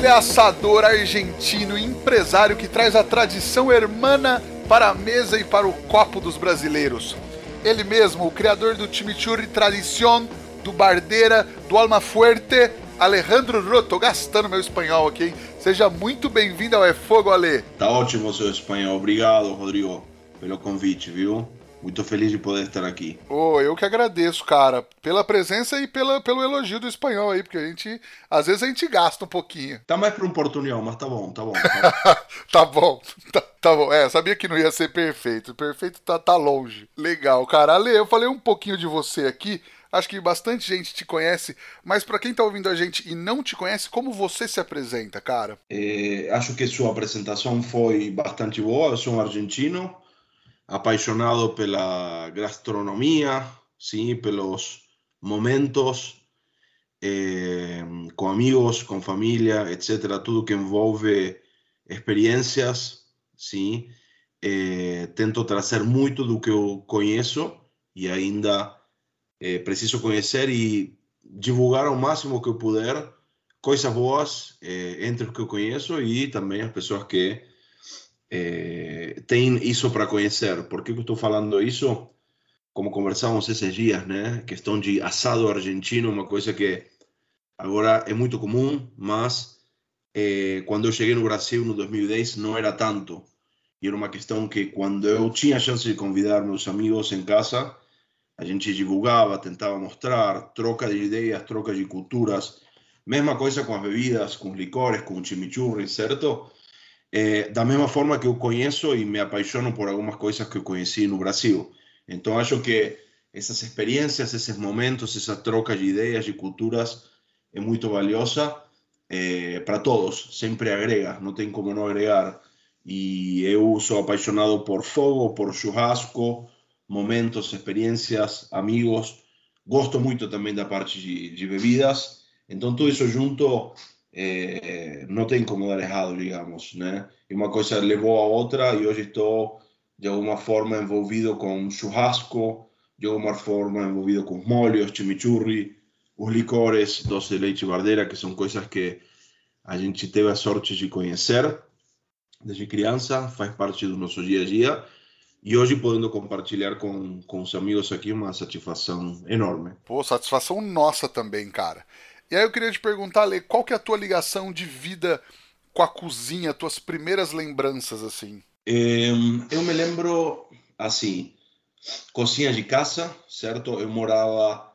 Ele é assador argentino e empresário que traz a tradição hermana para a mesa e para o copo dos brasileiros. Ele mesmo, o criador do chimichurri Tradición, do Bardeira, do Alma Fuerte, Alejandro Roto, gastando meu espanhol aqui, hein? Seja muito bem-vindo ao É Fogo, Ale. Tá ótimo seu espanhol. Obrigado, Rodrigo, pelo convite, viu? Muito feliz de poder estar aqui. Oh, eu que agradeço, cara, pela presença e pela, pelo elogio do espanhol aí, porque a gente, às vezes a gente gasta um pouquinho. Tá mais para um portunhol, mas tá bom, tá bom. Tá, tá bom, tá, tá, bom. É, sabia que não ia ser perfeito. Perfeito tá, tá longe. Legal, cara. Ale, eu falei um pouquinho de você aqui. Acho que bastante gente te conhece, mas para quem tá ouvindo a gente e não te conhece, como você se apresenta, cara? É, acho que sua apresentação foi bastante boa. Eu sou um argentino, apaixonado pela gastronomia, sim, pelos momentos eh, com amigos, com família, etc. Tudo que envolve experiências, sim. Eh, tento trazer muito do que eu conheço e ainda eh, preciso conhecer e divulgar ao máximo que eu puder coisas boas entre os que eu conheço e também as pessoas que é, tem isso para conhecer. Por que eu estou falando isso? Como conversamos esses dias, né? Questão de assado argentino, uma coisa que agora é muito comum, mas quando eu cheguei no Brasil no 2010 não era tanto. E era uma questão que quando eu tinha a chance de convidar meus amigos em casa, a gente divulgava, tentava mostrar, troca de ideias, troca de culturas. Mesma coisa com as bebidas, com os licores, com o chimichurri, certo? É, da mesma forma que eu conheço e me apaixono por algumas coisas que eu conheci no Brasil. Então, acho que essas experiências, esses momentos, essa troca de ideias, de culturas, é muito valiosa é, para todos. Sempre agrega, não tem como não agregar. E eu sou apaixonado por fogo, por churrasco, momentos, experiências, amigos. Gosto muito também da parte de, de bebidas. Então, tudo isso junto é, não tem como dar errado, digamos, né? E uma coisa levou a outra e hoje estou de alguma forma envolvido com churrasco, de alguma forma envolvido com molhos, chimichurri, os licores, doce de leite bardeira, que são coisas que a gente teve a sorte de conhecer desde criança, faz parte do nosso dia a dia. E hoje podendo compartilhar com, com os amigos aqui uma satisfação enorme. Pô, satisfação nossa também, cara. E aí eu queria te perguntar, Ale, qual que é a tua ligação de vida com a cozinha, tuas primeiras lembranças assim? eu me lembro assim, cozinha de casa, certo? Eu morava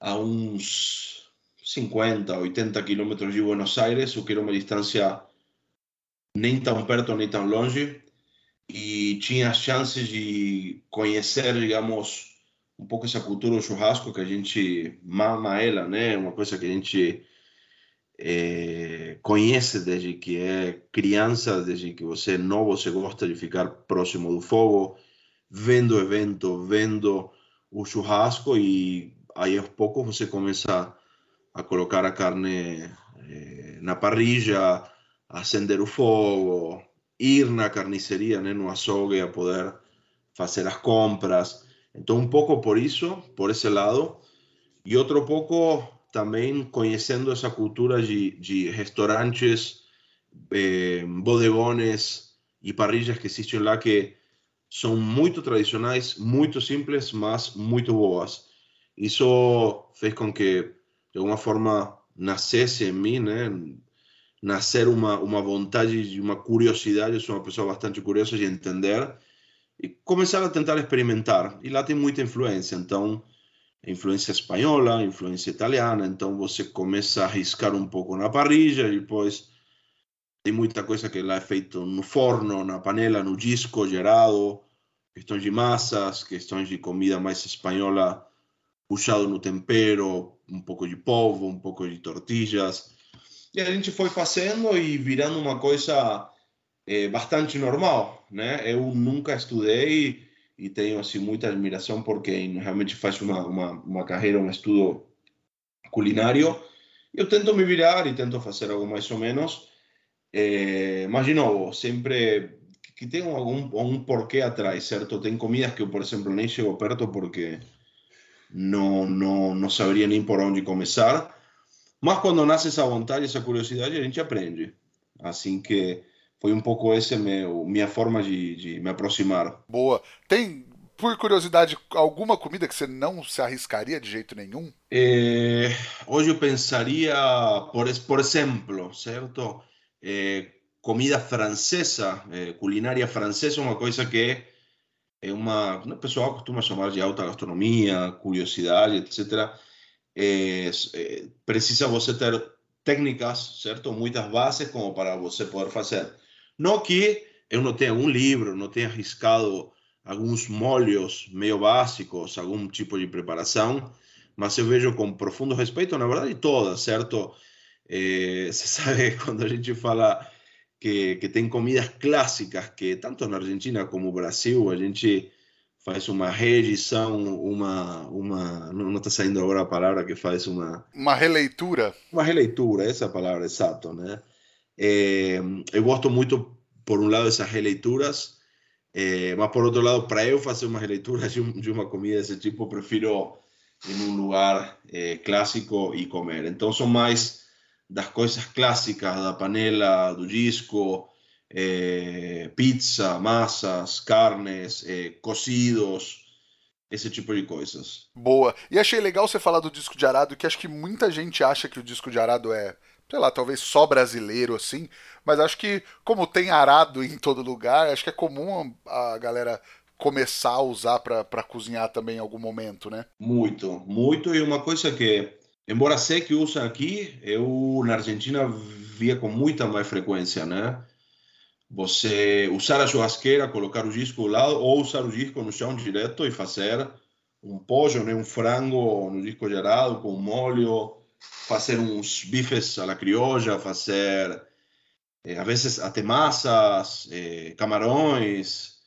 a uns 50, 80 quilômetros de Buenos Aires, o que era uma distância nem tão perto nem tão longe, e tinha chances de conhecer, digamos, um pouco essa cultura do churrasco que a gente mama ela, né? Uma coisa que a gente é, conhece desde que é criança, desde que você é novo, você gosta de ficar próximo do fogo, vendo o evento, vendo o churrasco e aí aos poucos você começa a colocar a carne é, na parrilla, acender o fogo, ir na carniceria, né, no açougue a poder fazer as compras. Então, um pouco por isso, por esse lado, e outro pouco também conhecendo essa cultura de, de restaurantes, eh, bodegones e parrillas que existem lá que são muito tradicionais, muito simples, mas muito boas. Isso fez com que, de alguma forma, nascesse em mim, né? Nascer uma, uma vontade, uma curiosidade. Eu sou uma pessoa bastante curiosa de entender e começar a tentar experimentar. E lá tem muita influência, então, influência espanhola, influência italiana, então você começa a arriscar um pouco na parrilla e depois tem muita coisa que lá é feito no forno, na panela, no disco gerado, questões de massas, questões de comida mais espanhola puxado no tempero, um pouco de polvo, um pouco de tortillas. E a gente foi fazendo e virando uma coisa é, bastante normal, né? Eu nunca estudei e tenho assim muita admiração por quem realmente faz uma, uma, uma carreira, um estudo culinário. Eu tento me virar e tento fazer algo mais ou menos, é, mas de novo, sempre que tem algum, algum porquê atrás, certo? Tem comidas que eu, por exemplo, nem chego perto porque não, não, não saberia nem por onde começar. Mas quando nasce essa vontade, essa curiosidade, a gente aprende. Assim que foi um pouco essa meu, minha forma de, de me aproximar. Boa. Tem, por curiosidade, alguma comida que você não se arriscaria de jeito nenhum? É, hoje eu pensaria, por, por exemplo, certo? É, comida francesa, é, culinária francesa, uma coisa que é uma, o pessoal costuma chamar de alta gastronomia, curiosidade, etc. É, é, precisa você ter técnicas, certo? Muitas bases como para você poder fazer. Não que eu não tenha um livro, não tenha arriscado alguns molhos meio básicos, algum tipo de preparação, mas eu vejo com profundo respeito, na verdade, todas, certo? É, você sabe, quando a gente fala que, que tem comidas clássicas que, tanto na Argentina como no Brasil, a gente faz uma reedição, uma, uma não está saindo agora a palavra que faz uma... Uma releitura. Uma releitura, essa é palavra, exato, né? Eu gosto muito, por um lado, dessas releituras, é, mas por outro lado, para eu fazer uma releitura de, de, uma comida desse tipo, prefiro em um lugar é, clássico e comer. Então, são mais das coisas clássicas da panela, do disco, pizza, massas, carnes, cocidos, esse tipo de coisas. Boa. E achei legal você falar do disco de arado, que acho que muita gente acha que o disco de arado é sei lá, talvez só brasileiro assim, mas acho que como tem arado em todo lugar, acho que é comum a galera começar a usar para cozinhar também em algum momento, né? Muito, muito e uma coisa que embora sei que usam aqui, eu na Argentina via com muita mais frequência, né? Você usar a churrasqueira, colocar o disco ao lado ou usar o disco no chão direto e fazer um pollo, né, um frango no disco gerado com molho, fazer uns bifes à la criolla, fazer eh, a vezes até massas, eh, camarões,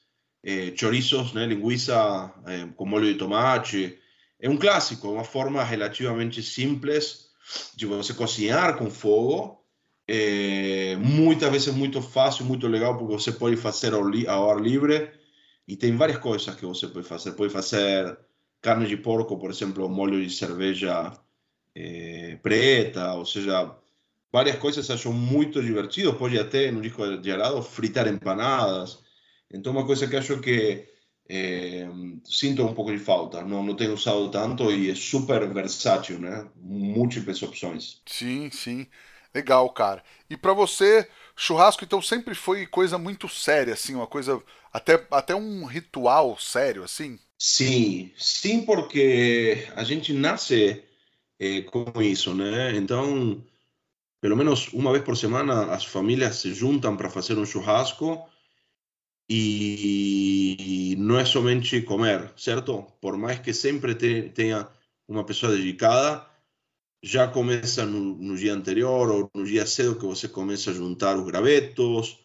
eh, chorizos, né, linguiça eh, com molho de tomate. É um clássico, uma forma relativamente simples de você cozinhar com fogo. É, muitas vezes muito fácil, muito legal, porque você pode fazer ao, ar livre e tem várias coisas que você pode fazer. Pode fazer carne de porco, por exemplo, molho de cerveja preta, ou seja, várias coisas acham muito divertido. Pode até, no disco gelado, fritar empanadas. Então, uma coisa que acho que é, sinto um pouco de falta. Não, não tenho usado tanto e é super versátil, né? Múltiplas opções. Sim, sim. Legal, cara. E para você, churrasco então sempre foi coisa muito séria, assim, uma coisa até, até um ritual sério, assim? Sim, sim, porque a gente nasce é, com isso, né? Então, pelo menos uma vez por semana, as famílias se juntam para fazer um churrasco e não é somente comer, certo? Por mais que sempre te, tenha uma pessoa dedicada, já começa no, no, dia anterior ou no dia cedo que você começa a juntar os gravetos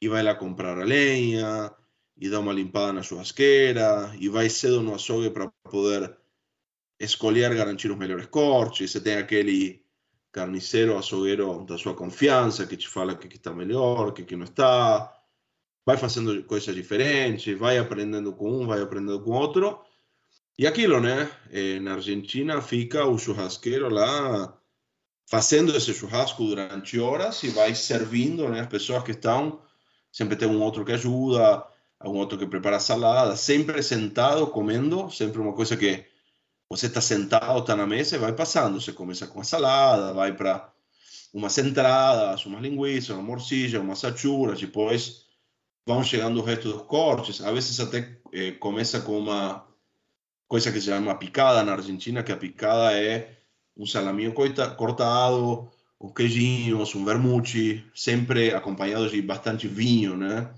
e vai lá comprar a lenha e dá uma limpada na churrasqueira e vai cedo no açougue para poder escolher garantir os melhores cortes. Você tem aquele carniceiro, açougueiro da sua confiança que te fala que está melhor, que, que não está vai fazendo coisas diferentes, vai aprendendo com um, vai aprendendo com outro. E aquilo, né? Eh, na Argentina fica o churrasqueiro lá fazendo esse churrasco durante horas e vai servindo, né? As pessoas que estão, sempre tem um outro que ajuda, algum outro que prepara salada, sempre sentado comendo, sempre uma coisa que você está sentado, está na mesa e vai passando. Você começa com a salada, vai para umas entradas, umas linguiças, uma morcilla, umas achuras, depois vão chegando o resto dos cortes. Às vezes até eh, começa com uma coisa que se chama picada na Argentina, que a picada é um salaminho cortado, os queijinhos, um vermute, sempre acompanhado de bastante vinho, né?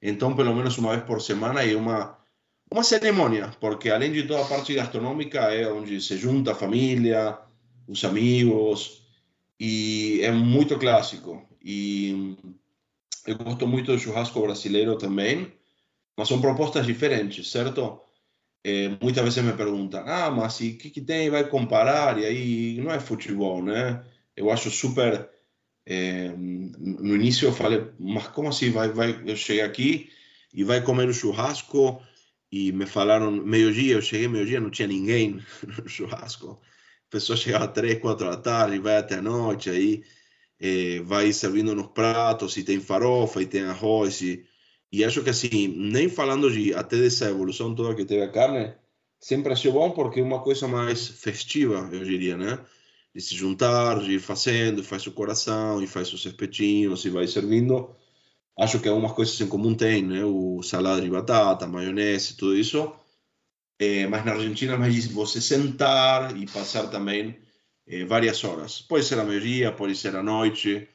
Então, pelo menos uma vez por semana é uma uma cerimônia, porque além de toda a parte gastronômica é onde se junta a família, os amigos, e é muito clássico. E eu gosto muito do churrasco brasileiro também, mas são propostas diferentes, certo? É, muitas vezes me perguntam, ah, mas e o que, que tem? Vai comparar? E aí não é futebol, né? Eu acho super. É, no início eu falei, mas como assim? Vai, vai, eu cheguei aqui e vai comer um churrasco e me falaram meio-dia, eu cheguei meio-dia, não tinha ninguém no churrasco. A pessoa chegava três, quatro da tarde, vai até a noite, aí é, vai servindo nos pratos, e tem farofa, e tem arroz, e, e acho que assim, nem falando de até dessa evolução toda que teve a carne, sempre achei bom porque é uma coisa mais festiva, eu diria, né? De se juntar, de ir fazendo, faz o coração, e faz os espetinhos, e vai servindo acho que algumas coisas em comum tem, né? O salada de batata, maionese, tudo isso. É, mas na Argentina é mais você sentar e passar também é, várias horas. Pode ser a meio-dia, pode ser à noite.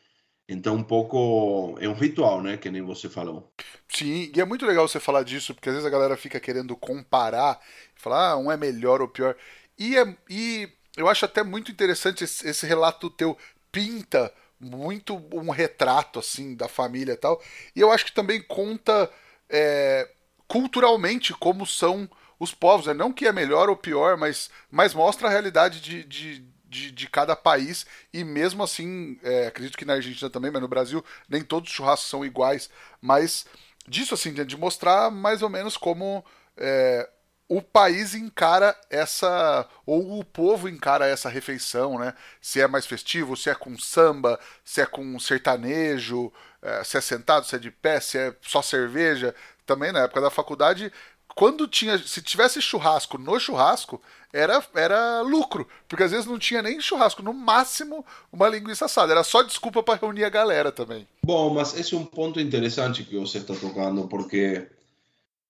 Então, um pouco é um ritual, né? Que nem você falou. Sim, e é muito legal você falar disso, porque às vezes a galera fica querendo comparar, falar, ah, um é melhor ou pior. E, é, e eu acho até muito interessante esse, esse relato teu pinta muito um retrato assim da família e tal. E eu acho que também conta é, culturalmente como são os povos. Né? Não que é melhor ou pior, mas, mas mostra a realidade de, de, de, de cada país. E mesmo assim, é, acredito que na Argentina também, mas no Brasil nem todos os churrascos são iguais. Mas disso assim, de mostrar mais ou menos como é, o país encara essa, ou o povo encara essa refeição, né? Se é mais festivo, se é com samba, se é com sertanejo, é, se é sentado, se é de pé, se é só cerveja. Também na época da faculdade, quando tinha, se tivesse churrasco no churrasco, era, era lucro, porque às vezes não tinha nem churrasco, no máximo uma linguiça assada, era só desculpa para reunir a galera também. Bom, mas esse é um ponto interessante que você está tocando, porque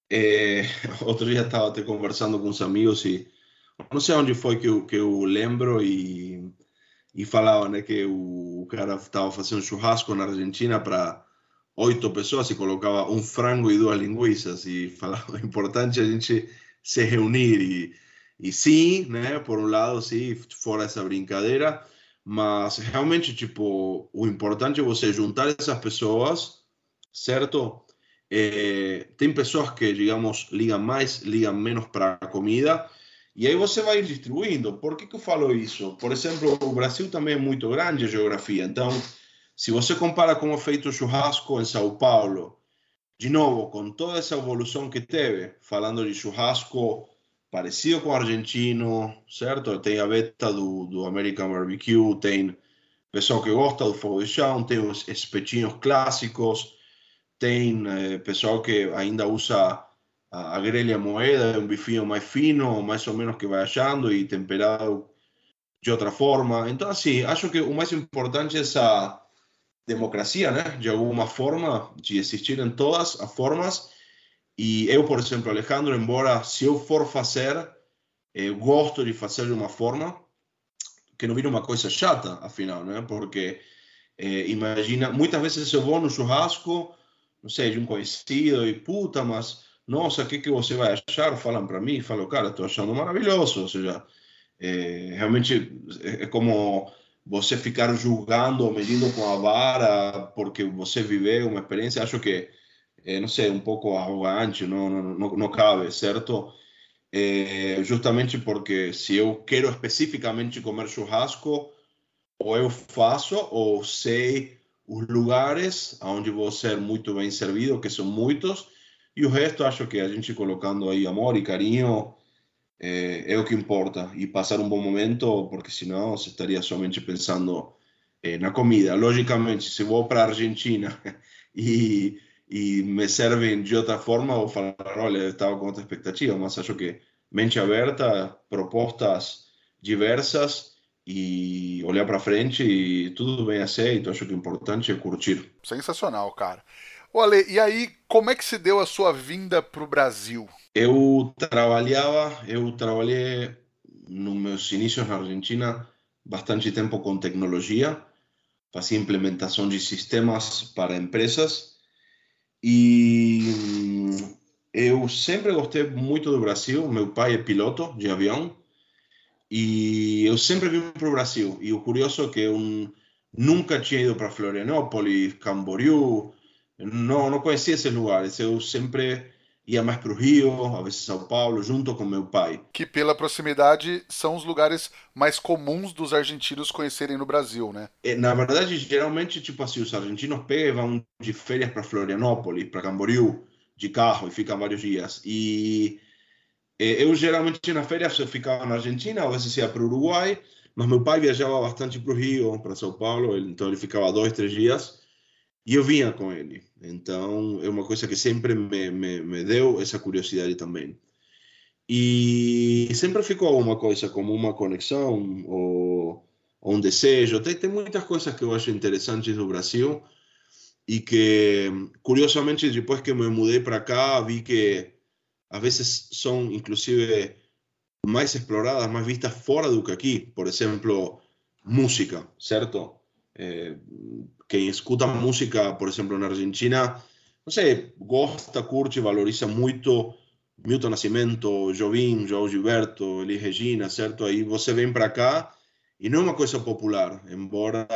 é, outro dia estava até conversando com uns amigos e não sei onde foi que eu, que eu lembro e, e falava né, que o cara estava fazendo churrasco na Argentina para oito pessoas e colocava um frango e duas linguiças e falava é importante a gente se reunir e, e sim, né, por um lado, sim, fora essa brincadeira, mas realmente, tipo, o importante é você juntar essas pessoas, certo? É, tem pessoas que, digamos, ligam mais, ligam menos para a comida, e aí você vai distribuindo. Por que, que eu falo isso? Por exemplo, o Brasil também é muito grande a geografia, então, se você compara como é feito o churrasco em São Paulo, de novo, com toda essa evolução que teve, falando de churrasco parecido com o argentino, certo? Tem a beta do, do American Barbecue, tem pessoal que gosta do fogo de chão, tem os espetinhos clássicos, tem eh, pessoal que ainda usa a, a grelha moeda, um bifinho mais fino, mais ou menos que vai achando e temperado de outra forma. Então, assim, acho que o mais importante é essa democracia, né? De alguma forma, de existir em todas as formas. E eu, por exemplo, Alejandro, embora se eu for fazer, eu gosto de fazer de uma forma que não vira uma coisa chata, afinal, né? Porque eh, imagina, muitas vezes eu vou no churrasco não sei, de um conhecido e puta, mas nossa, o que, que você vai achar? Falam para mim, falo, cara, estou achando maravilhoso. Ou seja, é, realmente é, é como você ficar julgando medindo com a vara porque você viveu uma experiência. Acho que, é, não sei, um pouco arrogante, não, não, não cabe, certo? É, justamente porque se eu quero especificamente comer churrasco, ou eu faço, ou sei os lugares onde vou ser muito bem servido, que são muitos, e o resto acho que a gente colocando aí amor e carinho é, é o que importa, e passar um bom momento, porque senão você estaria somente pensando é, na comida. Logicamente, se vou para a Argentina e, e me servem de outra forma, vou falar, olha, eu estava com outra expectativa, mas acho que mente aberta, propostas diversas, e olhar para frente e tudo bem aceito. Acho que o importante é curtir. Sensacional, cara. Ale, e aí, como é que se deu a sua vinda para o Brasil? Eu trabalhava, eu trabalhei nos meus inícios na Argentina bastante tempo com tecnologia, fazia implementação de sistemas para empresas e hum, eu sempre gostei muito do Brasil. Meu pai é piloto de avião e eu sempre vim para o Brasil. E o curioso é que um, nunca tinha ido para Florianópolis, Camboriú, não, não conhecia esses lugares. Eu sempre ia mais para o Rio, às vezes São Paulo, junto com meu pai. Que pela proximidade são os lugares mais comuns dos argentinos conhecerem no Brasil, né? É, na verdade, geralmente, tipo assim, os argentinos pegam vão de férias para Florianópolis, para Camboriú, de carro, e ficam vários dias. E eu geralmente nas férias eu ficava na Argentina, às vezes ia para o Uruguai, mas meu pai viajava bastante para o Rio, para São Paulo, então ele ficava dois, três dias. E eu vinha com ele. Então, é uma coisa que sempre me, me, me deu essa curiosidade também. E sempre ficou uma coisa como uma conexão ou, ou um desejo. Tem, tem muitas coisas que eu acho interessantes do Brasil e que, curiosamente, depois que me mudei para cá, vi que às vezes são, inclusive, mais exploradas, mais vistas fora do que aqui. Por exemplo, música, certo? Eh, quem escuta música, por exemplo, na Argentina, não sei, gosta, curte, valoriza muito Milton Nascimento, Jobim, João Gilberto, Elis Regina, certo? Aí você vem para cá e não é uma coisa popular, embora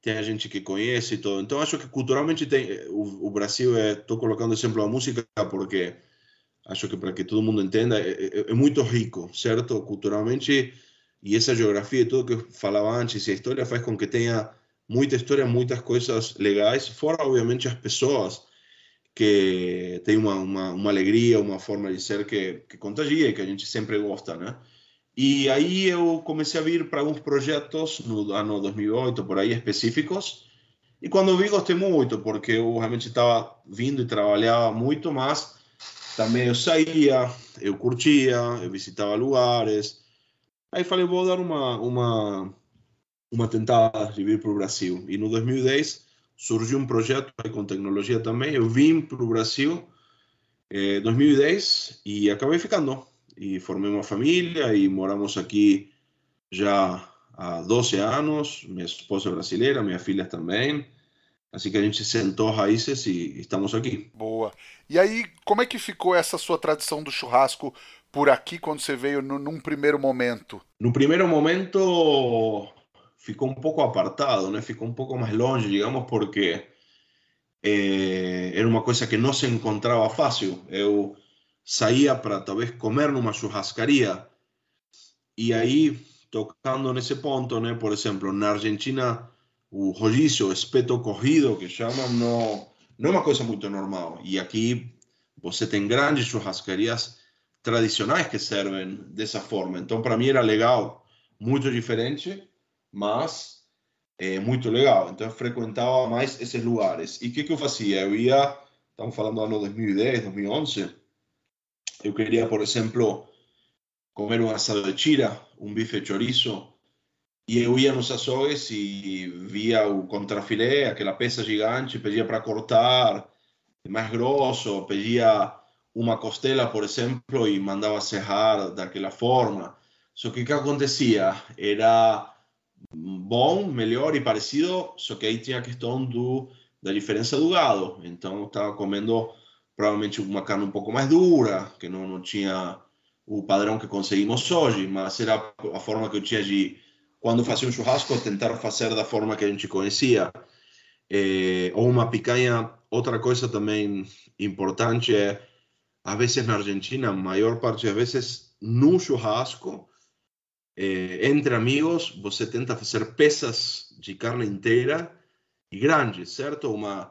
tenha gente que conhece e tudo. Então, acho que culturalmente tem, o, o Brasil, estou colocando exemplo da música porque acho que para que todo mundo entenda, é, é, é, muito rico, certo? Culturalmente, e essa geografia e tudo que eu falava antes, e a história faz com que tenha muita história, muitas coisas legais, fora, obviamente, as pessoas que têm uma, uma, uma alegria, uma forma de ser que, que contagia e que a gente sempre gosta, né? E aí eu comecei a vir para alguns projetos no ano 2008, por aí, específicos, e quando vi, gostei muito, porque eu realmente estava vindo e trabalhava muito, mas também eu saía, eu curtia, eu visitava lugares. Aí falei, vou dar uma, uma, uma tentada de vir para o Brasil. E no 2010 surgiu um projeto com tecnologia também. Eu vim para o Brasil em eh, 2010 e acabei ficando. E formei uma família e moramos aqui já há 12 anos. Minha esposa é brasileira, minhas filhas também. Assim que a gente sentou raízes e estamos aqui. Boa. E aí, como é que ficou essa sua tradição do churrasco por aqui quando você veio no, num primeiro momento? No primeiro momento ficou um pouco apartado, né? Ficou um pouco mais longe, digamos, porque eh, era uma coisa que não se encontrava fácil. Eu saía para talvez comer numa churrascaria e aí tocando nesse ponto, né? Por exemplo, na Argentina o rodízio, o espeto corrido, que chamam, não, não é uma coisa muito normal. E aqui você tem grandes churrascarias tradicionais que servem dessa forma. Então, para mim era legal, muito diferente, mas é muito legal. Então, eu frequentava mais esses lugares. E o que, que eu fazia? Eu ia, estamos falando do ano 2010, 2011, eu queria, por exemplo, comer um assado de tira, um bife chorizo, e eu ia nos açougues e via o contrafilé, aquela peça gigante, pedia para cortar mais grosso, pedia uma costela, por exemplo, e mandava serrar daquela forma. Só que o que acontecia? Era bom, melhor e parecido, só que aí tinha a questão do, da diferença do gado. Então, eu estava comendo provavelmente uma carne um pouco mais dura, que não, não tinha o padrão que conseguimos hoje, mas era a forma que eu tinha de quando fazia um churrasco, tentar fazer da forma que a gente conhecia. É, ou uma picanha. Outra coisa também importante é, às vezes na Argentina, a maior parte das vezes, no churrasco, é, entre amigos, você tenta fazer peças de carne inteira e grandes, certo? Uma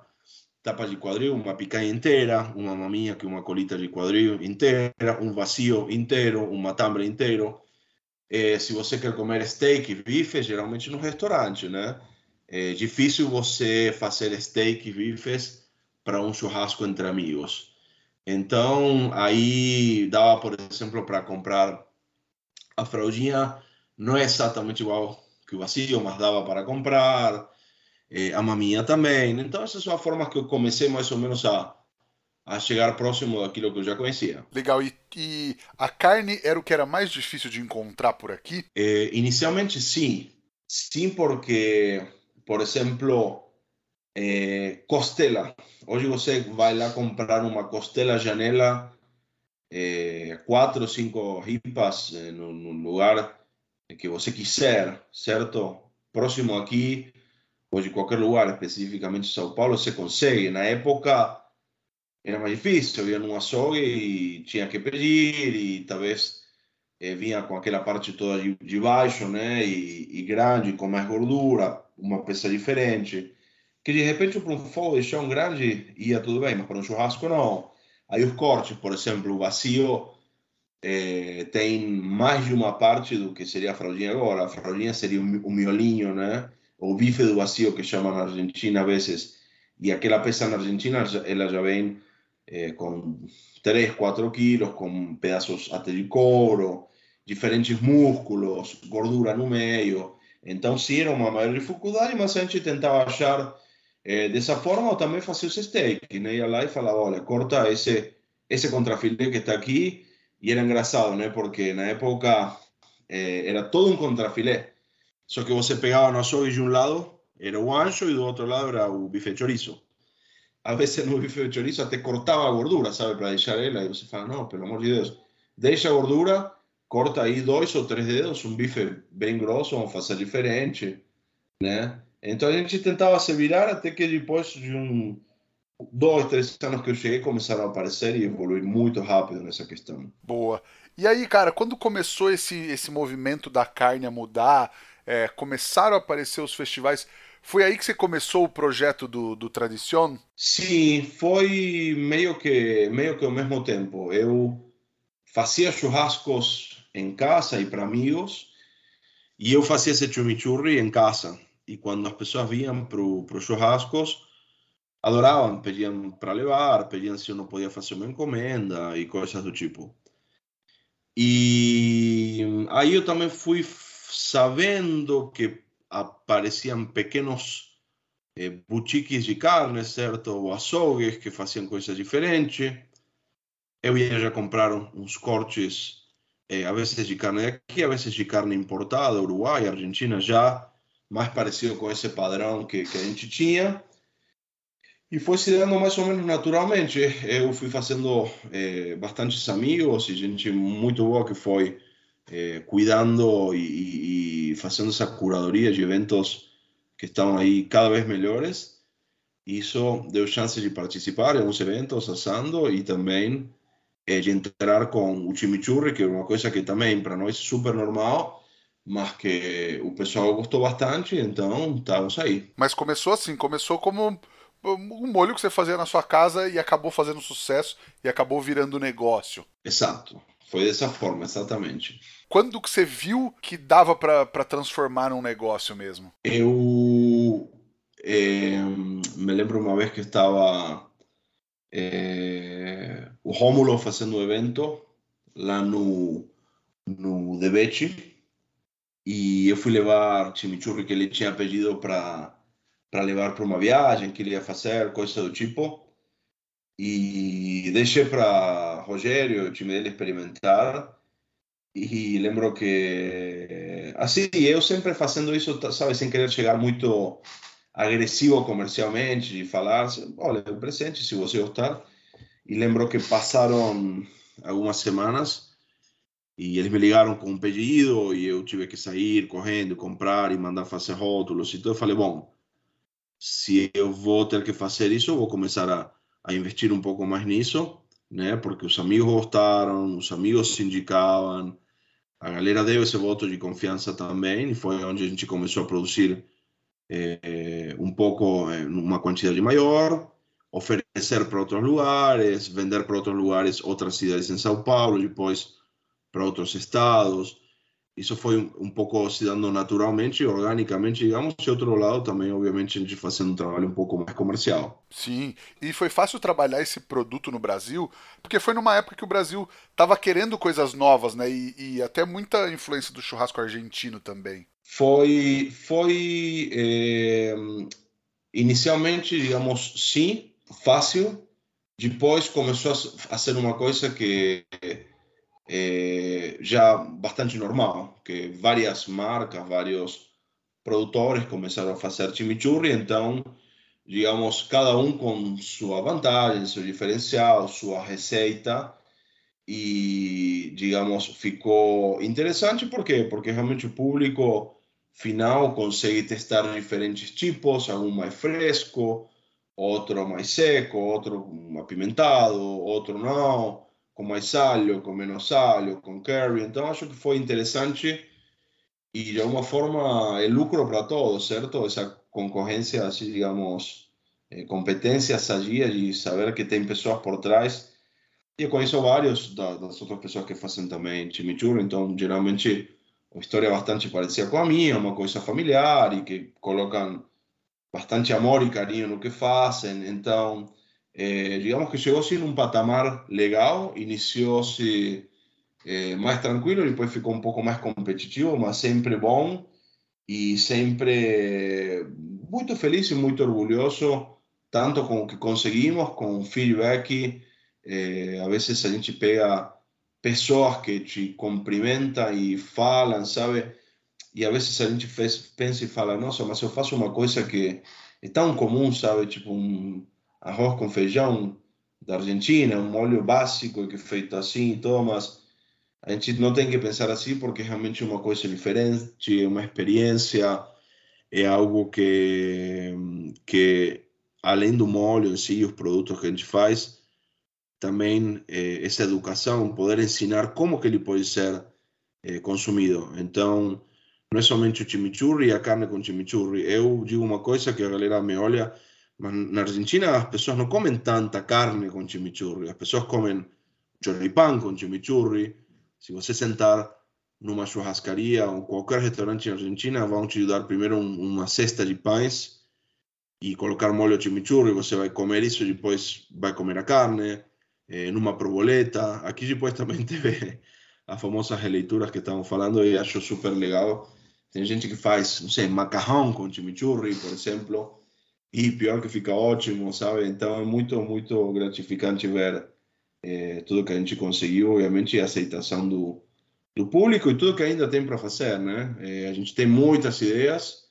tapa de quadril, uma picanha inteira, uma maminha que uma colita de quadril inteira, um vazio inteiro, um matambre inteiro é, se você quer comer steak e bife, geralmente no restaurante, né? É difícil você fazer steak bifes para um churrasco entre amigos. Então, aí dava, por exemplo, para comprar a fraldinha, não é exatamente igual que o vazio, mas dava para comprar. É, a maminha também. Então, essas são as formas que eu comecei mais ou menos a, a chegar próximo daquilo que eu já conhecia. Legal. E, e a carne era o que era mais difícil de encontrar por aqui? É, inicialmente, sim. Sim, porque, por exemplo, é, costela. Hoje você vai lá comprar uma costela janela, é, quatro ou cinco ripas é, no, lugar que você quiser, certo? Próximo aqui, hoje qualquer lugar, especificamente São Paulo, se consegue. Na época era mais difícil, havia um açougue e tinha que pedir e talvez eh, vinha com aquela parte toda de, de baixo, né, e, e, grande, com mais gordura, uma peça diferente, que de repente para um chão grande ia tudo bem, mas para um churrasco não. Aí os cortes, por exemplo, o vazio eh, tem mais de uma parte do que seria a fraldinha agora. A fraldinha seria o miolinho, né? O bife do vazio que chamam na Argentina a vezes. E aquela peça na Argentina, ela já vem eh, com 3, 4 quilos, com pedaços até de couro, diferentes músculos, gordura no meio. Então, sim, era uma maior dificuldade, mas a gente tentava achar eh, dessa forma ou também fazia os steaks, né? Ia lá e falava, olha, corta esse, esse contrafilé que está aqui. E era engraçado, né? Porque na época eh, era todo um contrafilé. Só que você pegava no açougue de um lado, era o ancho, e do outro lado era o bife chorizo a veces no bife de chorizo te cortaba gordura, ¿sabe? Para dejar ela. Y você fala, no, pelo amor de Dios, deixa gordura, corta aí dois ou três dedos, um bife bem grosso, vamos fazer diferente, né? Então a gente tentava se virar até que depois de um dois, três anos que eu cheguei, começaram a aparecer e evoluir muito rápido nessa questão. Boa. E aí, cara, quando começou esse, esse movimento da carne a mudar, é, começaram a aparecer os festivais, foi aí que você começou o projeto do, do Tradicion? Sim, foi meio que meio que ao mesmo tempo. Eu fazia churrascos em casa e para amigos, e eu fazia esse chimichurri em casa. E quando as pessoas vinham para os churrascos, adoravam, pediam para levar, pediam se eu não podia fazer uma encomenda e coisas do tipo. E aí eu também fui sabendo que apareciam pequenos eh, boutiques de carne, certo? Ou açougues que faziam coisas diferentes. Eu ia já comprar uns cortes, eh, a vezes de carne aqui, a vezes de carne importada, Uruguai, Argentina, já mais parecido com esse padrão que, que a gente tinha. E foi se dando mais ou menos naturalmente. Eu fui fazendo eh, bastantes amigos e gente muito boa que foi eh, cuidando y, y, haciendo esa curaduría de eventos que están ahí cada vez mejores. Eso dio chance de participar en unos eventos asando y también eh, de entrar con o chimichurri, que es una cosa que también para nosotros es súper normal, mas que o pessoal gostou bastante, então estamos aí. Mas começou assim, começou como um molho que você fazia na sua casa e acabou fazendo sucesso e acabou virando negócio. Exato. Foi dessa forma, exatamente. Quando que você viu que dava para transformar num negócio mesmo? Eu é, me lembro uma vez que estava é, o Rômulo fazendo um evento lá no, no Debete e eu fui levar chimichurri que ele tinha pedido para levar para uma viagem que ele ia fazer, coisa do tipo. E deixei para Rogério, o time dele, experimentar. E lembro que, assim, eu sempre fazendo isso, sabe, sem querer chegar muito agressivo comercialmente, de falar, olha, o presente, se você gostar. E lembro que passaram algumas semanas e eles me ligaram com um pedido e eu tive que sair correndo, comprar e mandar fazer rótulos e tudo. Eu falei, bom, se eu vou ter que fazer isso, eu vou começar a a investir um pouco mais nisso, né? Porque os amigos gostaram, os amigos se indicavam, a galera deu esse voto de confiança também, e foi onde a gente começou a produzir é, um pouco, uma quantidade maior, oferecer para outros lugares, vender para outros lugares, outras cidades em São Paulo, depois para outros estados isso foi um, um, pouco se dando naturalmente, organicamente, digamos, e outro lado também, obviamente, a gente fazendo um trabalho um pouco mais comercial. Sim, e foi fácil trabalhar esse produto no Brasil, porque foi numa época que o Brasil estava querendo coisas novas, né, e, e, até muita influência do churrasco argentino também. Foi, foi é, inicialmente, digamos, sim, fácil, depois começou a, a ser uma coisa que já bastante normal, que várias marcas, vários produtores começaram a fazer chimichurri, então, digamos, cada um com sua vantagem, seu diferencial, sua receita, e, digamos, ficou interessante, por quê? Porque realmente o público final consegue testar diferentes tipos, algum mais fresco, outro mais seco, outro apimentado, outro não, com mais alho, com menos alho, com curry. Então acho que foi interessante e de alguma forma é lucro para todos, certo? Essa concorrência, assim, digamos, eh, competências allí e saber que tem pessoas por trás. E eu conheço vários das outras pessoas que fazem também chimichurri, então geralmente uma história bastante parecida com a minha, uma coisa familiar e que colocam bastante amor e carinho no que fazem. Então, eh, digamos que chegou-se num patamar legal, iniciou-se eh, tranquilo, depois ficou um pouco mais competitivo, mas sempre bom e sempre muito feliz e muito orgulhoso, tanto com o que conseguimos, com feedback. Eh, a vezes a gente pega pessoas que te cumprimentam e falam, sabe? E a vezes a gente fez, pensa e fala, nossa, mas eu faço uma coisa que é tão comum, sabe? Tipo um arroz com feijão da Argentina, um molho básico que é feito assim e todo, mas a gente não tem que pensar assim porque é realmente uma coisa diferente, é uma experiência, é algo que, que além do molho em si, os produtos que a gente faz, também eh, essa educação, poder ensinar como que ele pode ser eh, consumido. Então, não é somente o chimichurri a carne com chimichurri. Eu digo uma coisa que a galera me olha, mas na Argentina as pessoas não comem tanta carne com chimichurri. As pessoas comem choripán com chimichurri. Se você sentar numa churrascaria ou qualquer restaurante na Argentina, vão te dar primeiro um, uma cesta de pães e colocar molho chimichurri. Você vai comer isso depois vai comer a carne eh, numa proboleta. Aqui depois também teve as famosas releituras que estavam falando e acho super legal. Tem gente que faz, não sei, macarrão com chimichurri, por exemplo, e pior que fica ótimo, sabe? Então é muito, muito gratificante ver eh, tudo que a gente conseguiu, obviamente, a aceitação do, do público e tudo que ainda tem para fazer, né? Eh, a gente tem muitas ideias,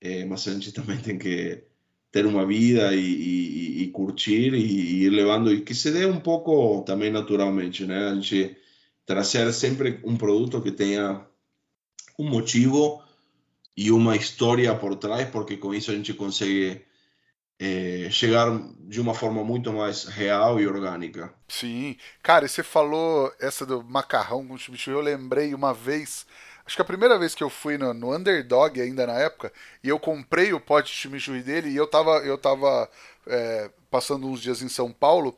eh, mas a gente também tem que ter uma vida e, e, e curtir e, e, ir levando e que se dê um pouco também naturalmente, né? A gente trazer sempre um produto que tenha um motivo e uma história por trás, porque com isso a gente consegue é, chegar de uma forma muito mais real e orgânica. Sim, cara, e você falou essa do macarrão com chimichurri, eu lembrei uma vez Acho que a primeira vez que eu fui no, no Underdog ainda na época, e eu comprei o pote de chimichurri dele, e eu tava, eu tava é, passando uns dias em São Paulo.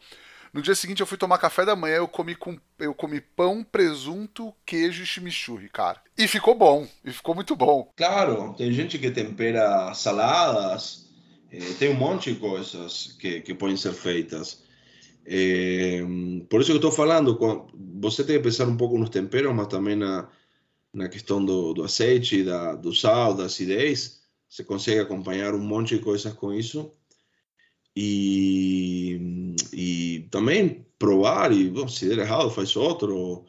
No dia seguinte eu fui tomar café da manhã, eu comi com eu comi pão, presunto, queijo e chimichurri, cara. E ficou bom, e ficou muito bom. Claro, tem gente que tempera saladas, tem um monte de coisas que, que podem ser feitas. Eh, por isso que eu estou falando, você tem que pensar um pouco nos temperos, mas também na na questão do, do azeite, da, do sal, da acidez, você consegue acompanhar um monte de coisas com isso. E, e também provar, e bom, se der errado, faz outro.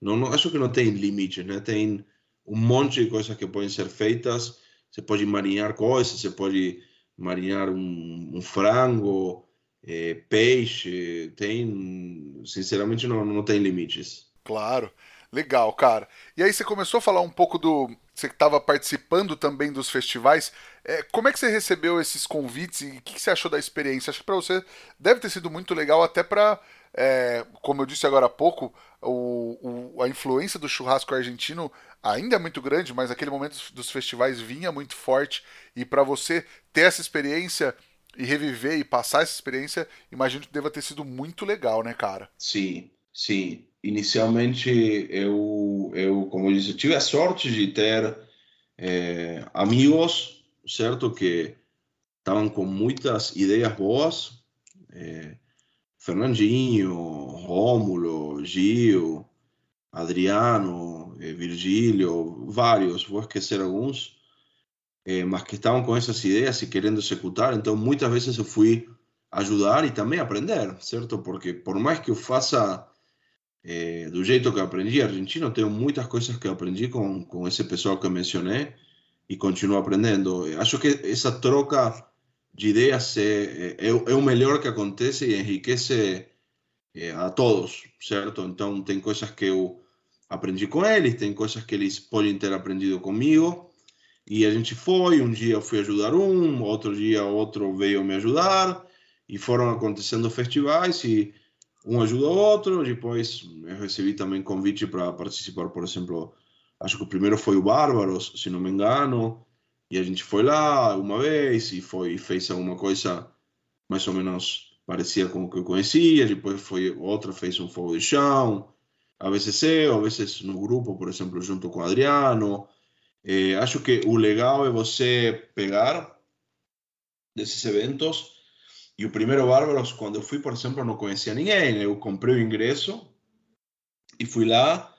Não, não, acho que não tem limites, né? Tem um monte de coisas que podem ser feitas. Você pode marinhar coisas, você pode marinhar um, um frango, é, peixe. Tem, sinceramente, não, não tem limites. Claro. Legal, cara. E aí você começou a falar um pouco do. Você estava participando também dos festivais. É, como é que você recebeu esses convites e o que, que você achou da experiência? Acho que para você deve ter sido muito legal, até para, é, como eu disse agora há pouco, o, o, a influência do churrasco argentino ainda é muito grande, mas aquele momento dos festivais vinha muito forte. E para você ter essa experiência e reviver e passar essa experiência, imagino que deva ter sido muito legal, né, cara? Sim, sim inicialmente eu, eu como eu disse, tive a sorte de ter é, amigos, certo, que estavam com muitas ideias boas. É, Fernandinho, Rômulo, Gil, Adriano, é, Virgílio, vários, vou esquecer alguns, é, mas que estavam com essas ideias e querendo executar. Então, muitas vezes eu fui ajudar e também aprender, certo? Porque por mais que eu faça é, do jeito que aprendi argentino, tenho muitas coisas que aprendi com, com esse pessoal que mencionei e continuo aprendendo. Acho que essa troca de ideias é, é, é o melhor que acontece e enriquece é, a todos, certo? Então, tem coisas que eu aprendi com eles, tem coisas que eles podem ter aprendido comigo. E a gente foi, um dia eu fui ajudar um, outro dia outro veio me ajudar, e foram acontecendo festivais, e um ajudou o outro, depois eu recebi também convite para participar, por exemplo, acho que o primeiro foi o Bárbaros, se não me engano, e a gente foi lá uma vez e foi fez alguma coisa mais ou menos parecia com o que eu conhecia, depois foi outra, fez um fogo de chão, a vezes eu, a vezes no grupo, por exemplo, junto com o Adriano. É, acho que o legal é você pegar desses eventos e o primeiro Bárbaros, quando eu fui, por exemplo, não conhecia ninguém. Eu comprei o ingresso e fui lá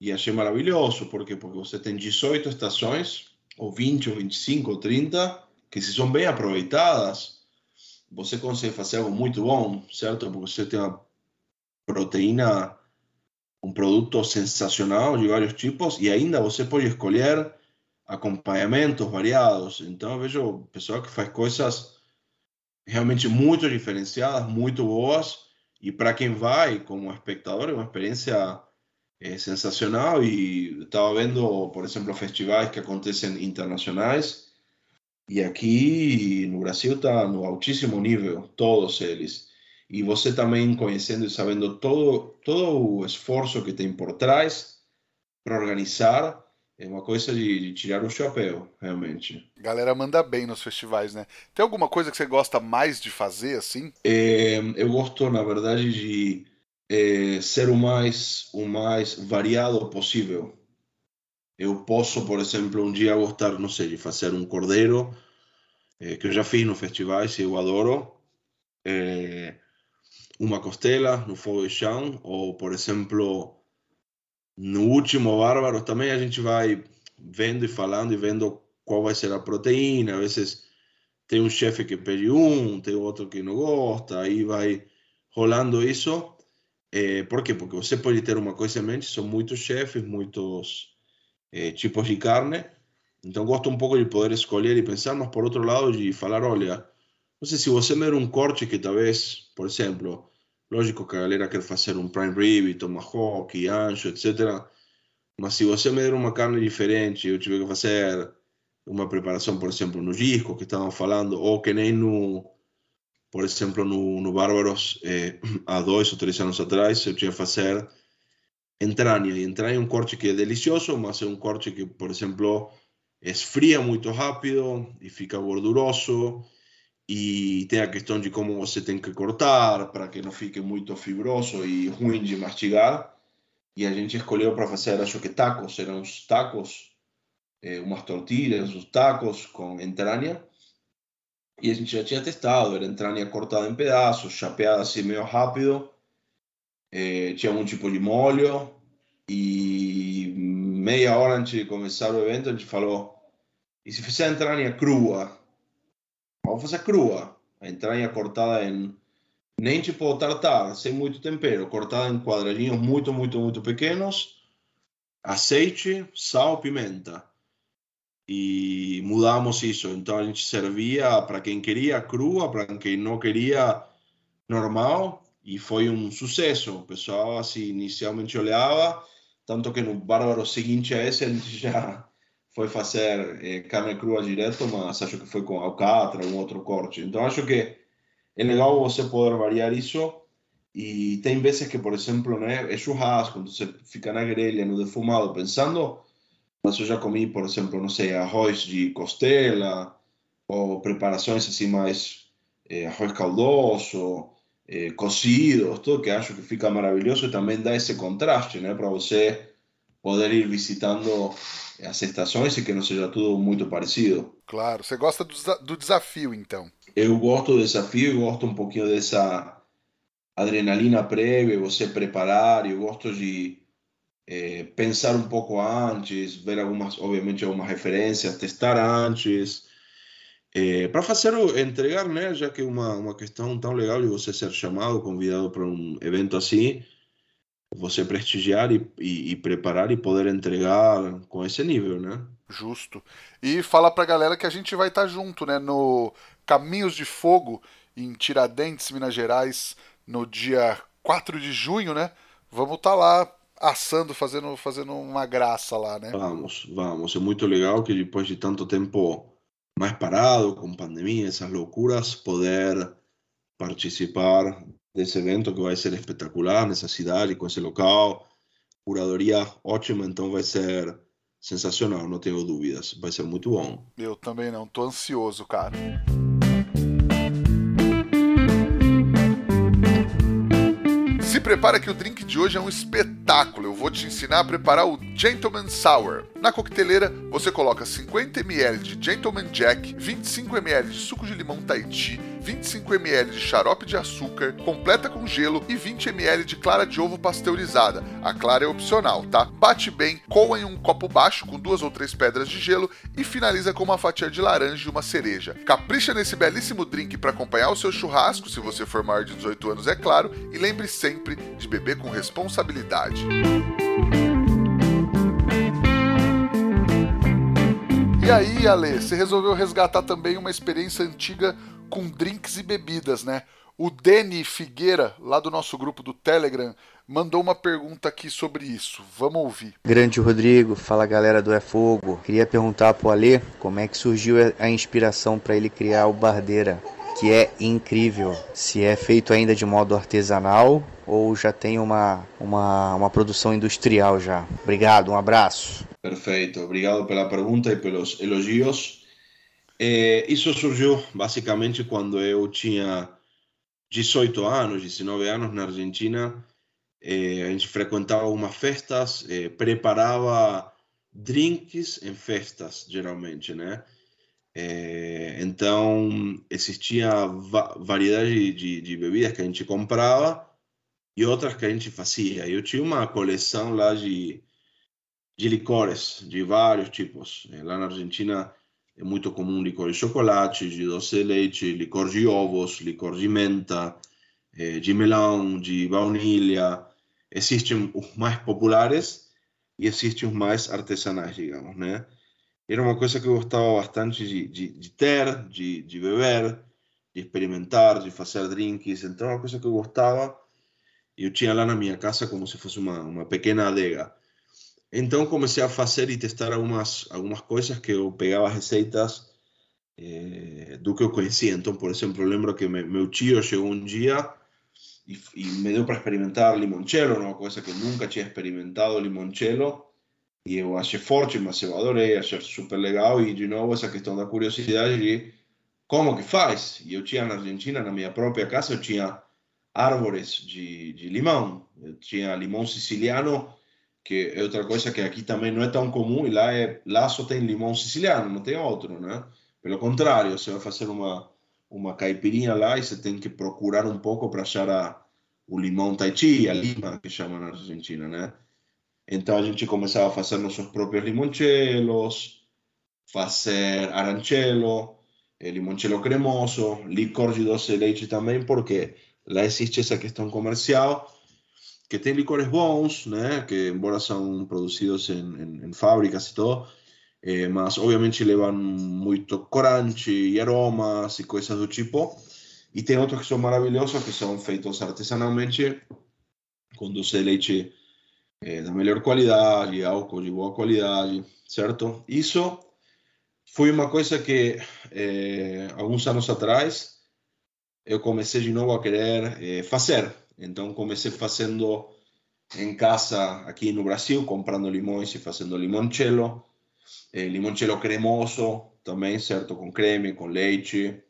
e achei maravilhoso. Por quê? Porque você tem 18 estações, ou 20, ou 25, ou 30, que se são bem aproveitadas, você consegue fazer algo muito bom, certo? Porque você tem uma proteína, um produto sensacional de vários tipos e ainda você pode escolher acompanhamentos variados. Então eu vejo pessoal que faz coisas realmente muito diferenciadas, muito boas, e para quem vai como espectador é uma experiência é, sensacional. E estava vendo, por exemplo, festivais que acontecem internacionais, e aqui no Brasil está no altíssimo nível, todos eles. E você também conhecendo e sabendo todo, todo o esforço que tem por trás para organizar é uma coisa de, de, tirar o chapéu, realmente. Galera manda bem nos festivais, né? Tem alguma coisa que você gosta mais de fazer, assim? É, eu gosto, na verdade, de é, ser o mais, o mais variado possível. Eu posso, por exemplo, um dia gostar, não sei, de fazer um cordeiro, é, que eu já fiz nos festivais e eu adoro. É, uma costela no fogo de chão, ou, por exemplo, no último Bárbaros também a gente vai vendo e falando e vendo qual vai ser a proteína. Às vezes tem um chefe que pede um, tem outro que não gosta, aí vai rolando isso. É, por quê? Porque você pode ter uma coisa em mente, são muitos chefes, muitos é, tipos de carne, então gosto um pouco de poder escolher e pensar, mas por outro lado de falar, olha, não sei se você me der um corte que talvez, por exemplo, Lógico que a galera quer fazer um prime rib, tomahawk, ancho, etc. Mas se você me der uma carne diferente, eu tiver que fazer uma preparação, por exemplo, no disco que estavam falando, ou que nem no, por exemplo, no, no Bárbaros, eh, há dois ou três anos atrás, eu tinha que fazer entranha. E entranha é um corte que é delicioso, mas é um corte que, por exemplo, esfria muito rápido e fica gorduroso e tem a questão de como você tem que cortar para que não fique muito fibroso e ruim de mastigar. E a gente escolheu para fazer, acho que tacos, eram uns tacos, eh, umas tortilhas, uns tacos com entranha. E a gente já tinha testado, era entranha cortada em pedaços, chapeada assim meio rápido. Eh, tinha um tipo de molho. E meia hora antes de começar o evento, a gente falou: e se fizer entranha crua? Vamos fazer crua. A entranha cortada em nem tipo tartar, sem muito tempero, cortada em quadradinhos muito, muito, muito pequenos, azeite, sal, pimenta. E mudamos isso. Então a gente servia para quem queria crua, para quem não queria normal, e foi um sucesso. O pessoal inicialmente olhava, tanto que no bárbaro seguinte a esse a gente já foi eh, carne crua direto, mas acho que foi com alcatra, um outro corte. Então acho que é legal você poder variar isso. E tem vezes que, por exemplo, né, é churrasco, então você fica na grelha, no defumado, pensando. Mas eu já comi, por exemplo, não sei, arroz de costela, ou preparações assim mais eh, arroz caldoso, eh, cocidos, tudo que acho que fica maravilhoso e também dá esse contraste, né, para você poder ir visitando as estações e que não seja tudo muito parecido. Claro, você gosta do, do desafio então? Eu gosto do desafio, eu gosto um pouquinho dessa adrenalina prévia, você preparar, eu gosto de é, pensar um pouco antes, ver algumas, obviamente, algumas referências, testar antes, é, para fazer, entregar, né, já que é uma, uma questão tão legal de você ser chamado, convidado para um evento assim, você prestigiar e, e, e, preparar e poder entregar com esse nível, né? Justo. E fala pra galera que a gente vai estar tá junto, né? No Caminhos de Fogo, em Tiradentes, Minas Gerais, no dia 4 de junho, né? Vamos estar tá lá assando, fazendo, fazendo uma graça lá, né? Vamos, vamos. É muito legal que depois de tanto tempo mais parado, com pandemia, essas loucuras, poder participar desse evento que vai ser espetacular nessa cidade, com esse local. Curadoria ótima, então vai ser sensacional, não tenho dúvidas. Vai ser muito bom. Eu também não, tô ansioso, cara. Prepara que o drink de hoje é um espetáculo. Eu vou te ensinar a preparar o Gentleman Sour. Na coqueteleira, você coloca 50 ml de Gentleman Jack, 25 ml de suco de limão Tahiti, 25 ml de xarope de açúcar, completa com gelo e 20 ml de clara de ovo pasteurizada. A clara é opcional, tá? Bate bem, coa em um copo baixo com duas ou três pedras de gelo e finaliza com uma fatia de laranja e uma cereja. Capricha nesse belíssimo drink para acompanhar o seu churrasco, se você for maior de 18 anos, é claro, e lembre sempre de beber com responsabilidade. E aí, Ale, você resolveu resgatar também uma experiência antiga com drinks e bebidas, né? O Deni Figueira, lá do nosso grupo do Telegram, mandou uma pergunta aqui sobre isso. Vamos ouvir. Grande Rodrigo, fala galera do É Fogo. Queria perguntar pro Ale como é que surgiu a inspiração para ele criar o Bardeira, que é incrível. Se é feito ainda de modo artesanal ou já tem uma, uma, uma produção industrial já. Obrigado, um abraço. Perfeito, obrigado pela pergunta e pelos elogios. É, isso surgiu basicamente quando eu tinha 18 anos, 19 anos na Argentina. É, a gente frequentava algumas festas, é, preparava drinks em festas, geralmente, né? então, existia va variedade de, de bebidas que a gente comprava e outras que a gente fazia. Eu tinha uma coleção lá de, de licores, de vários tipos. Lá na Argentina é muito comum licor de chocolate, de doce de leite, licor de ovos, licor de menta, eh, de melão, de baunilha. Existem os mais populares e existem os mais artesanais, digamos, né? Era uma coisa que eu gostava bastante de, de, de ter, de, de beber, de experimentar, de fazer drinks. Então, uma coisa que eu gostava, eu tinha lá na minha casa como se fosse uma, uma pequena adega. Então comecei a fazer e testar algumas, algumas coisas que eu pegava receitas eh, do que eu conhecia. Então, por exemplo, lembro que me, meu tio chegou um dia e, e me deu para experimentar limoncello, uma coisa que nunca tinha experimentado limoncello. E eu achei forte, mas eu adorei, achei super legal. E, de novo, essa questão da curiosidade de como que faz. E eu tinha na Argentina, na minha própria casa, eu tinha árvores de, de limão. Eu tinha limão siciliano que é outra coisa que aqui também não é tão comum e lá é lá só tem limão siciliano, não tem outro, né? Pelo contrário, você vai fazer uma uma caipirinha lá e você tem que procurar um pouco para achar a, o limão Tahiti, a lima que chamam na Argentina, né? Então a gente começava a fazer nossos próprios limoncellos, fazer arancelo, eh, limoncello cremoso, licor de doce de leite também, porque lá existe essa questão comercial que tem licores bons? Que embora são produzidos em, em, em fábricas e todo, eh, mas obviamente levam muito corante e aromas e coisas do tipo. E tem outros que são maravilhosos, que são feitos artesanalmente, de leite eh, da melhor qualidade, álcool de boa qualidade, certo? Isso foi uma coisa que eh, alguns anos atrás eu comecei de novo a querer eh, fazer, então comecei fazendo em casa aqui no Brasil, comprando limões e fazendo limoncello, eh, limoncello cremoso também, certo? Com creme, com leite,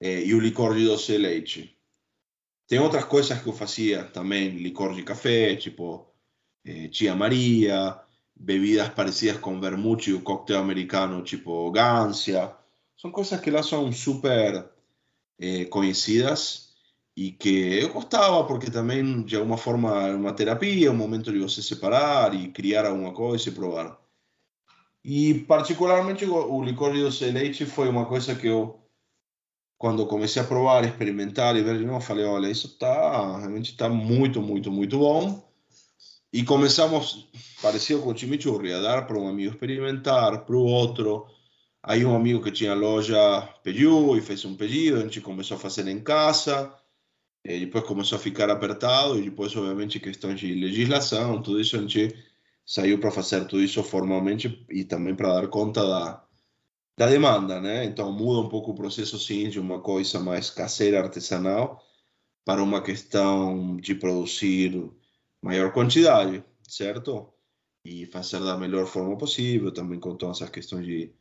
eh, e o licor de doce de leite. Tem outras coisas que eu fazia também, licor de café, tipo eh, Tia Maria, bebidas parecidas com vermouth e o coquetel americano, tipo Gancia. São coisas que lá são super eh, conhecidas e que eu gostava porque também de alguma forma era terapia, um momento de você separar e criar alguma coisa e provar. E particularmente o licor de doce de leite foi uma coisa que eu quando comecei a provar, experimentar e ver de novo, falei, olha, isso tá realmente está muito, muito, muito bom. E começamos, parecido com o chimichurri, a dar para um amigo experimentar, para o outro. Aí um amigo que tinha loja pediu e fez um pedido, a gente começou a fazer em casa E depois começou a ficar apertado e depois, obviamente, questões de legislação, tudo isso a gente saiu para fazer tudo isso formalmente e também para dar conta da, da demanda, né? Então muda um pouco o processo, sim, de uma coisa mais caseira, artesanal, para uma questão de produzir maior quantidade, certo? E fazer da melhor forma possível, também com todas as questões de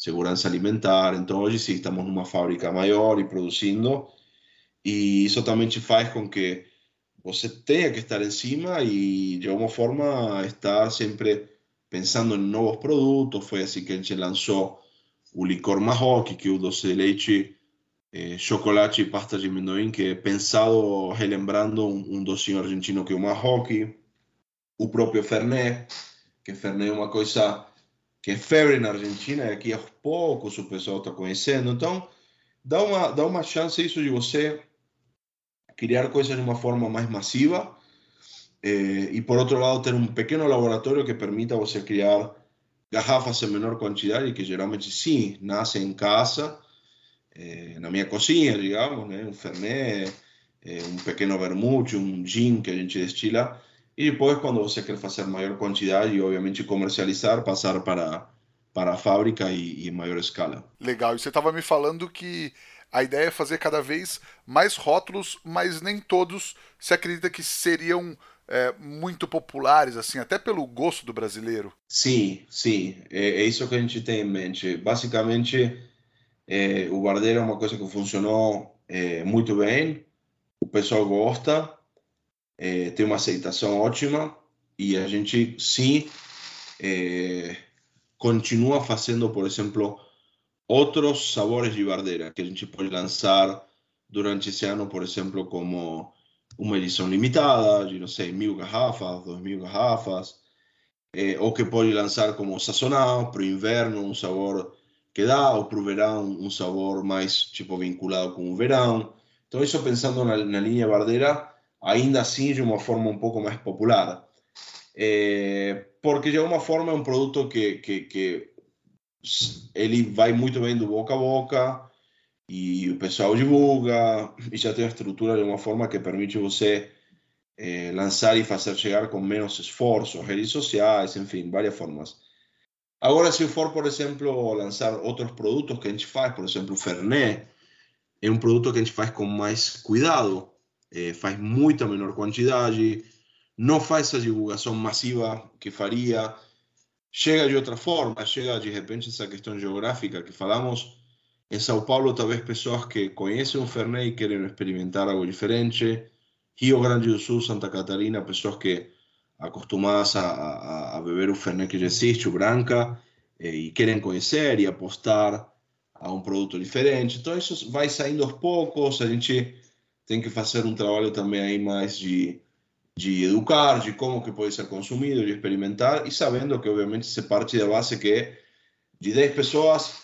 segurança alimentar. Então, hoje sim, estamos numa fábrica maior e produzindo, e isso também te faz com que você tenha que estar em cima e, de alguma forma, estar sempre pensando em novos produtos. Foi assim que a gente lançou o licor Mahawk, que é o doce de leite, eh, chocolate e pasta de amendoim, que é pensado relembrando um, um docinho argentino que é o Mahawk. O próprio Fernet, que Fernet é uma coisa que é febre na Argentina e aqui aos poucos o pessoal está conhecendo. Então, dá uma, dá uma chance isso de você criar coisas de uma forma mais massiva eh, e, por outro lado, ter um pequeno laboratório que permita você criar garrafas em menor quantidade, que geralmente sim, nascem em casa, eh, na minha cozinha, digamos, né? um fernet, eh, um pequeno vermute, um gin que a gente destila, e depois, quando você quer fazer maior quantidade e, obviamente, comercializar, passar para, para a fábrica e, e maior escala. Legal. E você estava me falando que a ideia é fazer cada vez mais rótulos, mas nem todos se acredita que seriam é, muito populares, assim, até pelo gosto do brasileiro. Sim, sim. É, é isso que a gente tem em mente. Basicamente, é, o Bardeira é uma coisa que funcionou é, muito bem, o pessoal gosta, é, tem uma aceitação ótima e a gente sim é, continua fazendo, por exemplo, outros sabores de bardeira que a gente pode lançar durante esse ano, por exemplo, como uma edição limitada, de não sei, mil garrafas, dois mil garrafas, eh, ou que pode lançar como sazonal, para o inverno, um sabor que dá, ou para o verão, um sabor mais tipo vinculado com o verão. Então, isso pensando na, na linha bardeira, ainda assim de uma forma um pouco mais popular. Eh, porque de alguma forma é um produto que, que, que ele vai muito bem do boca a boca e o pessoal divulga e já tem uma estrutura de uma forma que permite você eh, lançar e fazer chegar com menos esforço, redes sociais, enfim, várias formas. Agora, se for, por exemplo, lançar outros produtos que a gente faz, por exemplo, o Fernet, é um produto que a gente faz com mais cuidado, eh, faz muita menor quantidade, não faz essa divulgação massiva que faria, chega de outra forma, chega de repente essa questão geográfica que falamos. Em São Paulo, talvez pessoas que conhecem o Fernet e querem experimentar algo diferente. Rio Grande do Sul, Santa Catarina, pessoas que acostumadas a, a, a beber o Fernet que já existe, o Branca, eh, e querem conhecer e apostar a um produto diferente. Então, isso vai saindo aos poucos. A gente tem que fazer um trabalho também aí mais de de educar, de como que pode ser consumido, de experimentar e sabendo que obviamente se parte da base que de 10 pessoas,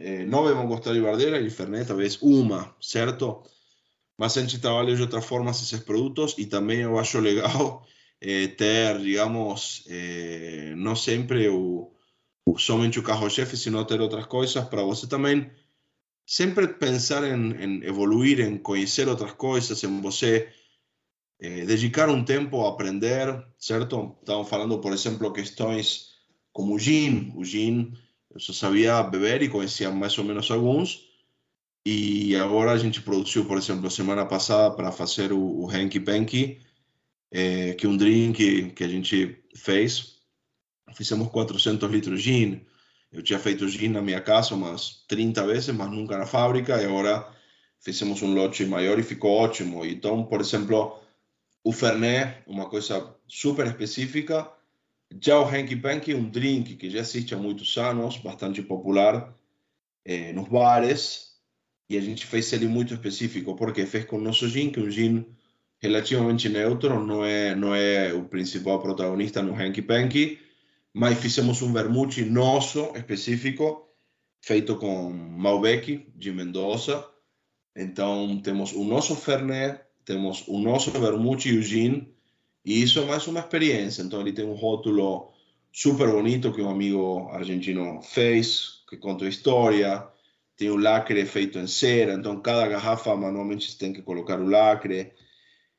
eh, 9 vão gostar de Bardeira e Fernet talvez uma, certo? Mas a gente trabalha de outra forma esses produtos e também eu acho legal eh, ter, digamos, eh, não sempre o, o somente o carro-chefe, sino ter outras coisas para você também sempre pensar em, em evoluir, em conhecer outras coisas, em você eh, dedicar um tempo a aprender, certo? Estamos falando, por exemplo, questões como o gin. O gin, eu só sabia beber e conhecia mais ou menos alguns. E agora a gente produziu, por exemplo, semana passada para fazer o, o Hanky Panky, eh, que é um drink que a gente fez. Fizemos 400 litros de gin. Eu tinha feito gin na minha casa umas 30 vezes, mas nunca na fábrica. E agora fizemos um lote maior e ficou ótimo. Então, por exemplo, o Fernet, uma coisa super específica. Já o Hanky Panky, um drink que já existe há muitos anos, bastante popular eh, nos bares. E a gente fez ele muito específico, porque fez com o nosso gin, que é um gin relativamente neutro, não é, não é o principal protagonista no Hanky Panky, mas fizemos um vermute nosso, específico, feito com Malbec, de Mendoza. Então, temos o nosso Fernet, temos o nosso vermute e o gin, e isso é mais uma experiência. Então, ele tem um rótulo super bonito que um amigo argentino fez, que conta a história. tem o lacre feito em cera, então cada garrafa manualmente tem que colocar o lacre.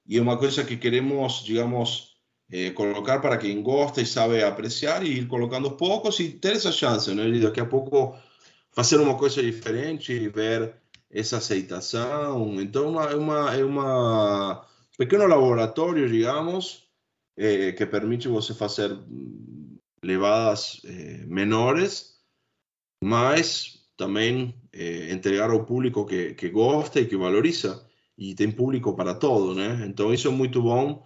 E é uma coisa que queremos, digamos, eh, colocar para quem gosta e sabe apreciar e ir colocando poucos e ter essa chance, né? Daqui a pouco fazer uma coisa diferente e ver essa aceitação. Então, é uma, é uma pequeno laboratório, digamos, eh, que permite você fazer levadas eh, menores, mas também eh, entregar ao público que, que gosta e que valoriza. E tem público para todo, né? Então, isso é muito bom,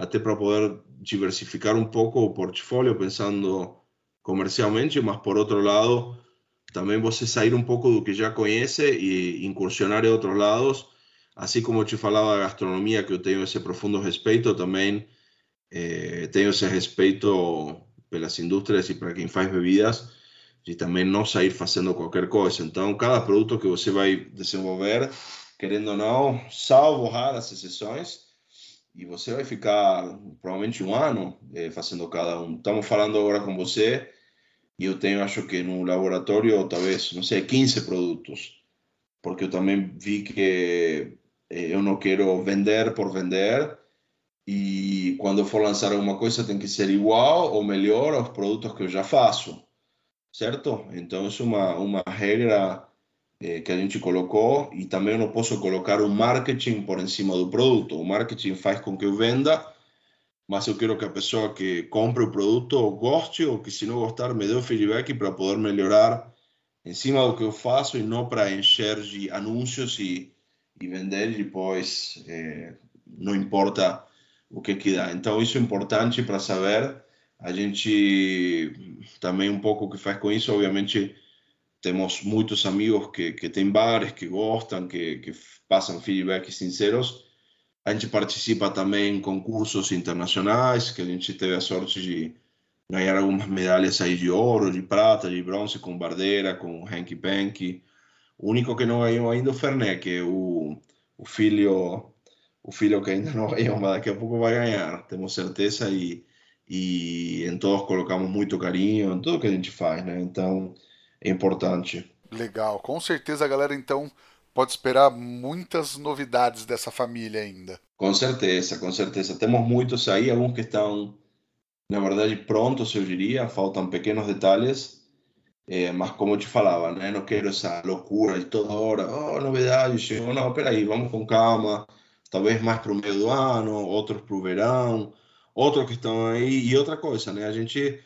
até para poder diversificar um pouco o portfólio, pensando comercialmente, mas por outro lado, também você sair um pouco do que já conhece e incursionar em outros lados. Assim como eu te falava da gastronomia, que eu tenho esse profundo respeito, também eh, esse respeito pelas indústrias e para quem faz bebidas, de também não sair fazendo qualquer coisa. Então, cada produto que você vai desenvolver, querendo ou não, salvo raras exceções, e você vai ficar provavelmente um ano eh, fazendo cada um. Estamos falando agora com você e eu tenho, acho que no laboratório, talvez, não sei, 15 produtos, porque eu também vi que eh, eu não quero vender por vender, e quando for lançar alguma coisa tem que ser igual ou melhor aos produtos que eu já faço, certo? Então, isso é uma, uma regra eh, que a gente colocou, e também eu não posso colocar o marketing por cima do produto. O marketing faz com que eu venda, mas eu quero que a pessoa que compre o produto goste ou que se não gostar me dê o feedback para poder melhorar em cima do que eu faço e não para encher de anúncios e, e vender e depois é, não importa o que que dá. Então isso é importante para saber. A gente também um pouco o que faz com isso, obviamente temos muitos amigos que, que têm bares, que gostam, que, que passam feedbacks sinceros a gente participa também em concursos internacionais, que a gente teve a sorte de ganhar algumas medalhas aí de ouro, de prata, de bronze com Bardeira, com Hanky Panky. O único que não ganhou ainda é o Fernet, que é o, o filho o filho que ainda não ganhou, mas daqui a pouco vai ganhar, temos certeza e, e em todos colocamos muito carinho em tudo que a gente faz, né? Então importante. Legal, com certeza a galera então pode esperar muitas novidades dessa família ainda. Com certeza, com certeza. Temos muitos aí, alguns que estão, na verdade, prontos, eu diria. Faltam pequenos detalhes. É, mas como eu te falava, né? não quero essa loucura de toda hora. Oh, novidade, chegou. Não, peraí, vamos com calma. Talvez mais para o meio do ano, outros para o verão, outros que estão aí. E outra coisa, né? A gente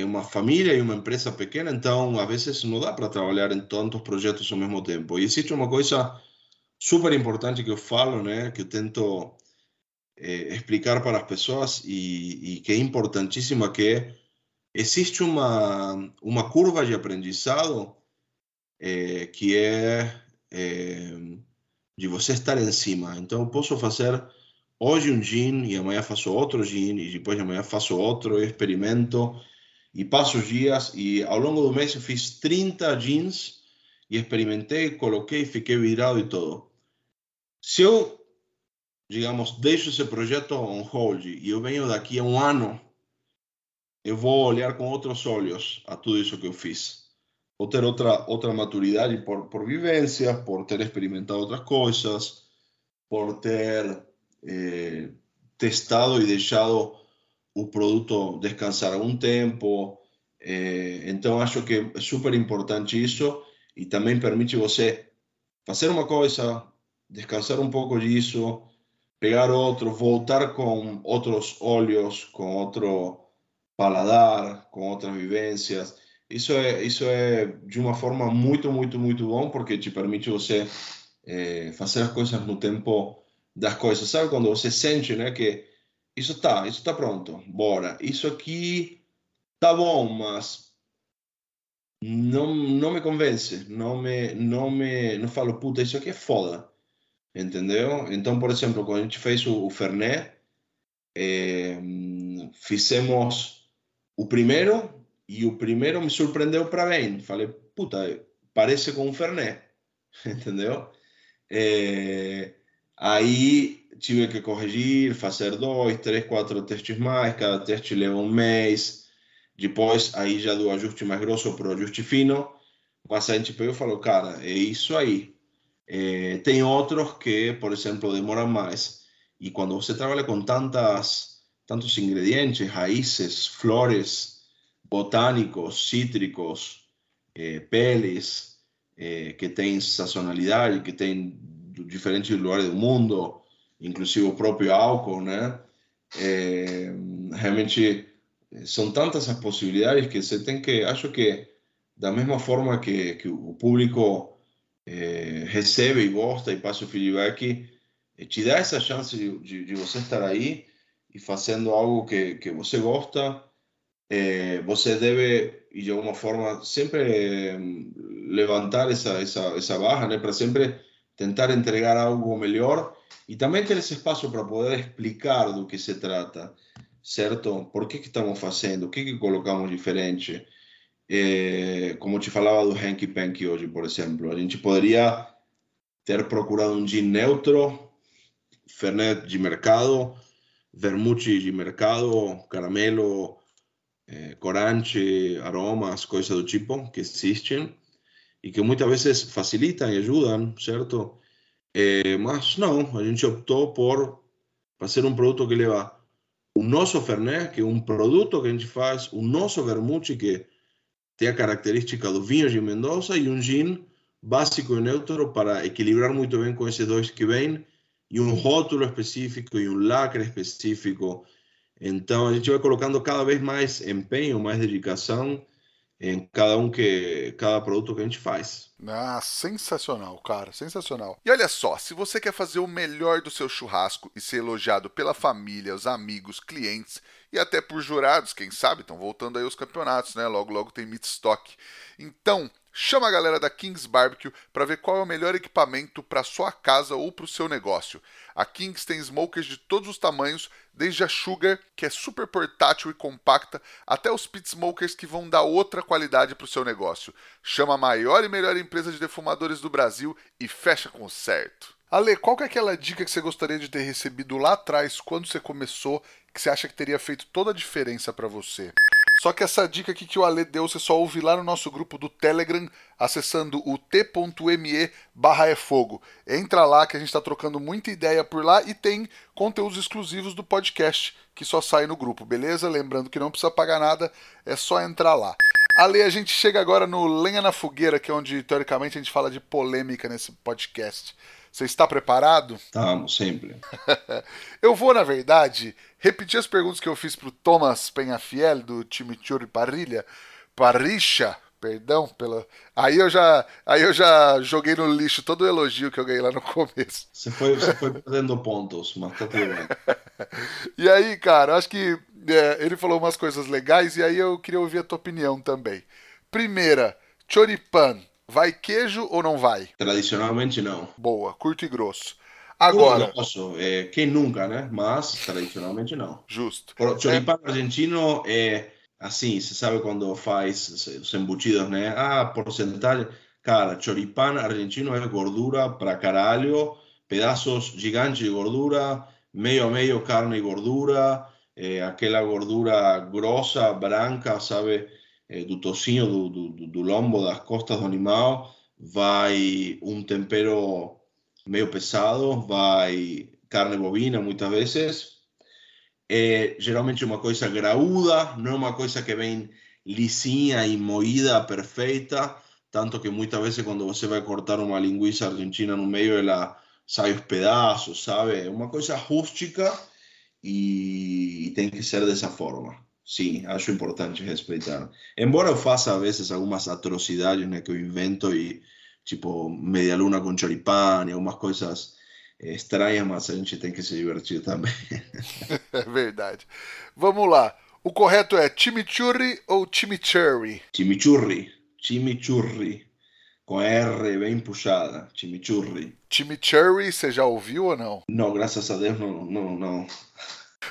é uma família e uma empresa pequena, então às vezes não dá para trabalhar em tantos projetos ao mesmo tempo. E existe uma coisa super importante que eu falo, né, que eu tento é, explicar para as pessoas e, e, que é importantíssima, que existe uma, uma curva de aprendizado é, que é, é de você estar em cima. Então, eu posso fazer hoje um gin e amanhã faço outro gin e depois amanhã faço outro experimento e passo os dias e ao longo do mês eu fiz 30 jeans e experimentei, coloquei, fiquei virado e tudo. Se eu, digamos, deixo esse projeto on hold e eu venho daqui a um ano, eu vou olhar com outros olhos a tudo isso que eu fiz. Vou ter outra, outra maturidade por, por vivência, por ter experimentado outras coisas, por ter eh, testado e deixado o produto descansar algum tempo. É, então, acho que é super importante isso e também permite você fazer uma coisa, descansar um pouco disso, pegar outro, voltar com outros olhos, com outro paladar, com outras vivências. Isso é, isso de uma forma muito, muito, muito bom, porque te permite você é, fazer as coisas no tempo das coisas. Sabe quando você sente né, que isso tá, isso tá pronto, bora. Isso aqui tá bom, mas não, não me convence, não me, não me, não falo, puta, isso aqui é foda, entendeu? Então, por exemplo, quando a gente fez o, o Fernet, é, fizemos o primeiro e o primeiro me surpreendeu para bem. Falei, puta, parece com um Fernet, entendeu? É, aí tive que corrigir, fazer dois, três, quatro testes mais, cada teste leva um mês. Depois, aí já do ajuste mais grosso para o ajuste fino. Mas a gente pegou e falou, cara, é isso aí. É, tem outros que, por exemplo, demoram mais. E quando você trabalha com tantas, tantos ingredientes, raízes, flores, botânicos, cítricos, eh, peles, eh, que têm sazonalidade, que têm diferentes lugares do mundo, inclusive o próprio álcool, né? É, realmente são tantas as possibilidades que você tem que, acho que da mesma forma que, que o público é, recebe e gosta e passa o feedback, te dá essa chance de, de, de, você estar aí e fazendo algo que, que você gosta, é, você deve, de alguma forma, sempre levantar essa, essa, essa barra, né, para sempre tentar entregar algo melhor também ter esse espaço para poder explicar do que se trata, certo? Por que, estamos fazendo? O que, que colocamos diferente? É, como te falava do Hanky Panky hoje, por exemplo, a gente poderia ter procurado um gin neutro, Fernet de mercado, vermouth de mercado, caramelo, eh, corante, aromas, coisas do tipo que existem e que muitas vezes facilitam e ajudam, certo? É, mas não, a gente optou por fazer um produto que leva o nosso Fernet, que é um produto que a gente faz, o nosso vermouth, que tem a característica do vinho de Mendoza, e um gin básico e neutro para equilibrar muito bem com esses dois que vêm, e um rótulo específico e um lacre específico. Então a gente vai colocando cada vez mais empenho, mais dedicação em cada um que cada produto que a gente faz. Ah, sensacional, cara, sensacional. E olha só, se você quer fazer o melhor do seu churrasco e ser elogiado pela família, os amigos, clientes e até por jurados, quem sabe, estão voltando aí os campeonatos, né? Logo logo tem meat stock. Então, Chama a galera da Kings Barbecue para ver qual é o melhor equipamento para sua casa ou para o seu negócio. A Kings tem smokers de todos os tamanhos, desde a Sugar, que é super portátil e compacta, até os pit smokers que vão dar outra qualidade para o seu negócio. Chama a maior e melhor empresa de defumadores do Brasil e fecha com certo. Ale, qual que é aquela dica que você gostaria de ter recebido lá atrás, quando você começou, que você acha que teria feito toda a diferença para você? Só que essa dica aqui que o Ale deu, você só ouve lá no nosso grupo do Telegram, acessando o t.me barra é fogo. Entra lá que a gente está trocando muita ideia por lá e tem conteúdos exclusivos do podcast que só sai no grupo, beleza? Lembrando que não precisa pagar nada, é só entrar lá. Ale, a gente chega agora no Lenha na Fogueira, que é onde teoricamente a gente fala de polêmica nesse podcast. Você está preparado? Estamos, sempre. eu vou, na verdade, repetir as perguntas que eu fiz para o Thomas Penhafiel, do time Churi Parrilha. Parricha, perdão pela. Aí eu já, aí eu já joguei no lixo todo o elogio que eu ganhei lá no começo. Você foi, você foi perdendo pontos, mas tá tudo bem. e aí, cara, acho que é, ele falou umas coisas legais e aí eu queria ouvir a tua opinião também. Primeira, choripan Vai queijo ou não vai? Tradicionalmente não. Boa, curto e grosso. Agora. Grosso, é, quem nunca, né? Mas tradicionalmente não. Justo. O choripán é... argentino é assim, você sabe quando faz os embutidos, né? Ah, porcentagem. Cara, choripán argentino é gordura pra caralho, pedaços gigantes de gordura, meio a meio carne e gordura, é, aquela gordura grossa, branca, sabe? Eh, do tocinho, do, do, do, lombo, das costas do animal, vai um tempero meio pesado, vai carne bovina muitas vezes. É geralmente uma coisa graúda, não é uma coisa que vem lisinha e moída perfeita, tanto que muitas vezes quando você vai cortar uma linguiça argentina no meio, ela sai os pedaços, sabe? É uma coisa rústica e tem que ser dessa forma. Sim, acho importante respeitar. Embora eu faça às vezes algumas atrocidades né, que eu invento e tipo meia luna com choripán e algumas coisas estranhas, mas a gente tem que se divertir também. é verdade. Vamos lá. O correto é chimichurri ou chimichurri? Chimichurri. Chimichurri. Com R bem puxada. Chimichurri. Chimichurri, você já ouviu ou não? Não, graças a Deus não, não, não.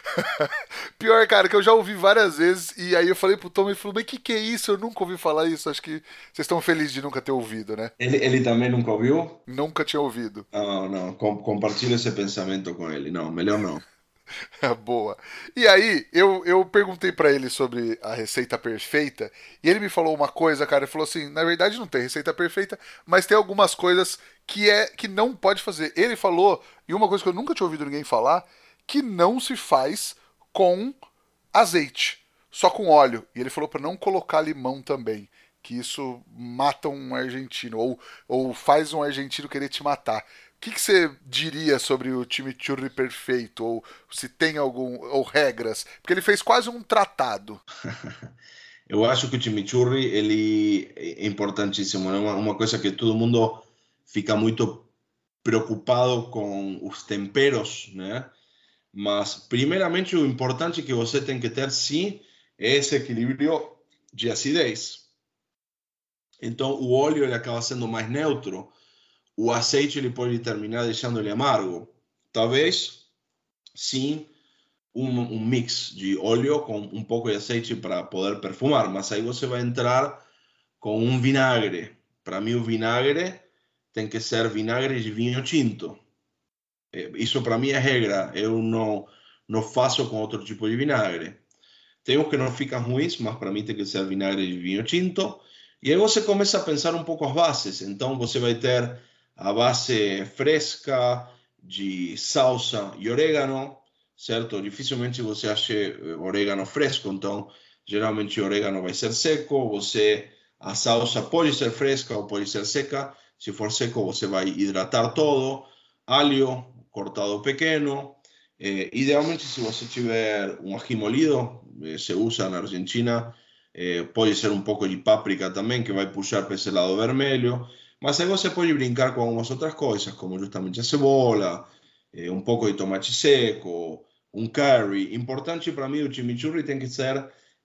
Pior, cara, que eu já ouvi várias vezes e aí eu falei pro Tom e falou: Mas que que é isso? Eu nunca ouvi falar isso. Acho que vocês estão felizes de nunca ter ouvido, né? Ele, ele também nunca ouviu? Nunca tinha ouvido. Não, não. Com, esse pensamento com ele. Não, melhor não. Boa. E aí, eu, eu perguntei para ele sobre a receita perfeita, e ele me falou uma coisa, cara, ele falou assim, na verdade não tem receita perfeita, mas tem algumas coisas que é que não pode fazer. Ele falou, e uma coisa que eu nunca tinha ouvido ninguém falar, que não se faz com azeite, só com óleo. E ele falou para não colocar limão também, que isso mata um argentino, ou, ou faz um argentino querer te matar que, que você diria sobre o time chimichurri perfeito? Ou se tem algum. ou regras? Porque ele fez quase um tratado. Eu acho que o chimichurri ele é importantíssimo. É uma, uma coisa que todo mundo fica muito preocupado com os temperos, né? Mas, primeiramente, o importante que você tem que ter, sim, é esse equilíbrio de acidez. Então, o óleo ele acaba sendo mais neutro o azeite ele pode terminar deixando ele amargo. Talvez, sim, um, um, mix de óleo com um pouco de azeite para poder perfumar, mas aí você vai entrar com um vinagre. Para mim, o vinagre tem que ser vinagre de vinho tinto. Isso para mim é regra. Eu não, não faço com outro tipo de vinagre. Tem uns que não ficam ruins, mas para mim tem que ser vinagre de vinho tinto. E aí você começa a pensar um pouco as bases. Então você vai ter a base fresca de salsa e orégano, certo? Dificilmente você ache orégano fresco, então geralmente o orégano vai ser seco, você a salsa pode ser fresca ou pode ser seca, se for seco você vai hidratar todo, alho cortado pequeno, eh, idealmente se você tiver um ají molido, eh, se usa na Argentina, eh, pode ser um pouco de páprica também, que vai puxar para esse lado vermelho, Mas aí você pode brincar com algumas outras coisas, como justamente a cebola, eh, um pouco de tomate seco, um curry. Importante para mim, o chimichurri tem que ser,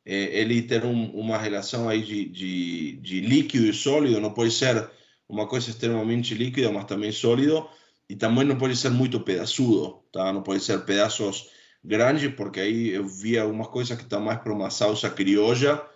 eh, ele ter um, uma relação aí de, de, de líquido e sólido, não pode ser uma coisa extremamente líquida, mas também sólido, e também não pode ser muito pedaçudo, tá? Não pode ser pedaços grandes, porque aí eu vi algumas coisas que estão mais para uma salsa criolla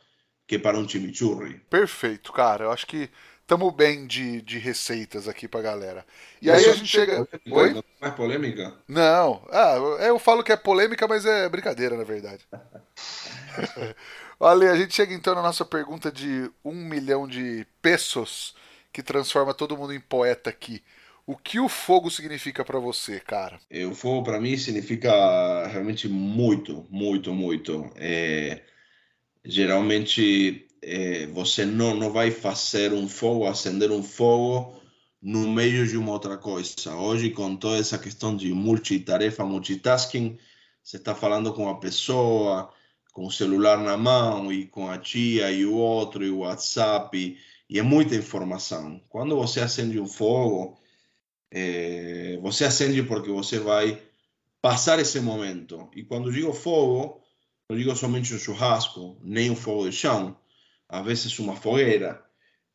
que para um chimichurri. Perfeito, cara. Eu acho que tamo bem de, de receitas aqui pra galera. E aí a gente chega. Oi? Não é polêmica? Não. Ah, eu falo que é polêmica, mas é brincadeira, na verdade. Olha, a gente chega então na nossa pergunta de um milhão de pesos que transforma todo mundo em poeta aqui. O que o fogo significa para você, cara? O fogo para mim significa realmente muito, muito, muito. É, geralmente é, você não, não vai fazer um fogo, acender um fogo no meio de uma outra coisa. Hoje, com toda essa questão de multitarefa, multitasking, você está falando com uma pessoa, com o celular na mão, e com a tia, e o outro, e o WhatsApp, e, e é muita informação. Quando você acende um fogo, é, você acende porque você vai passar esse momento. E quando digo fogo, não digo somente um churrasco, nem um fogo de chão às vezes uma fogueira.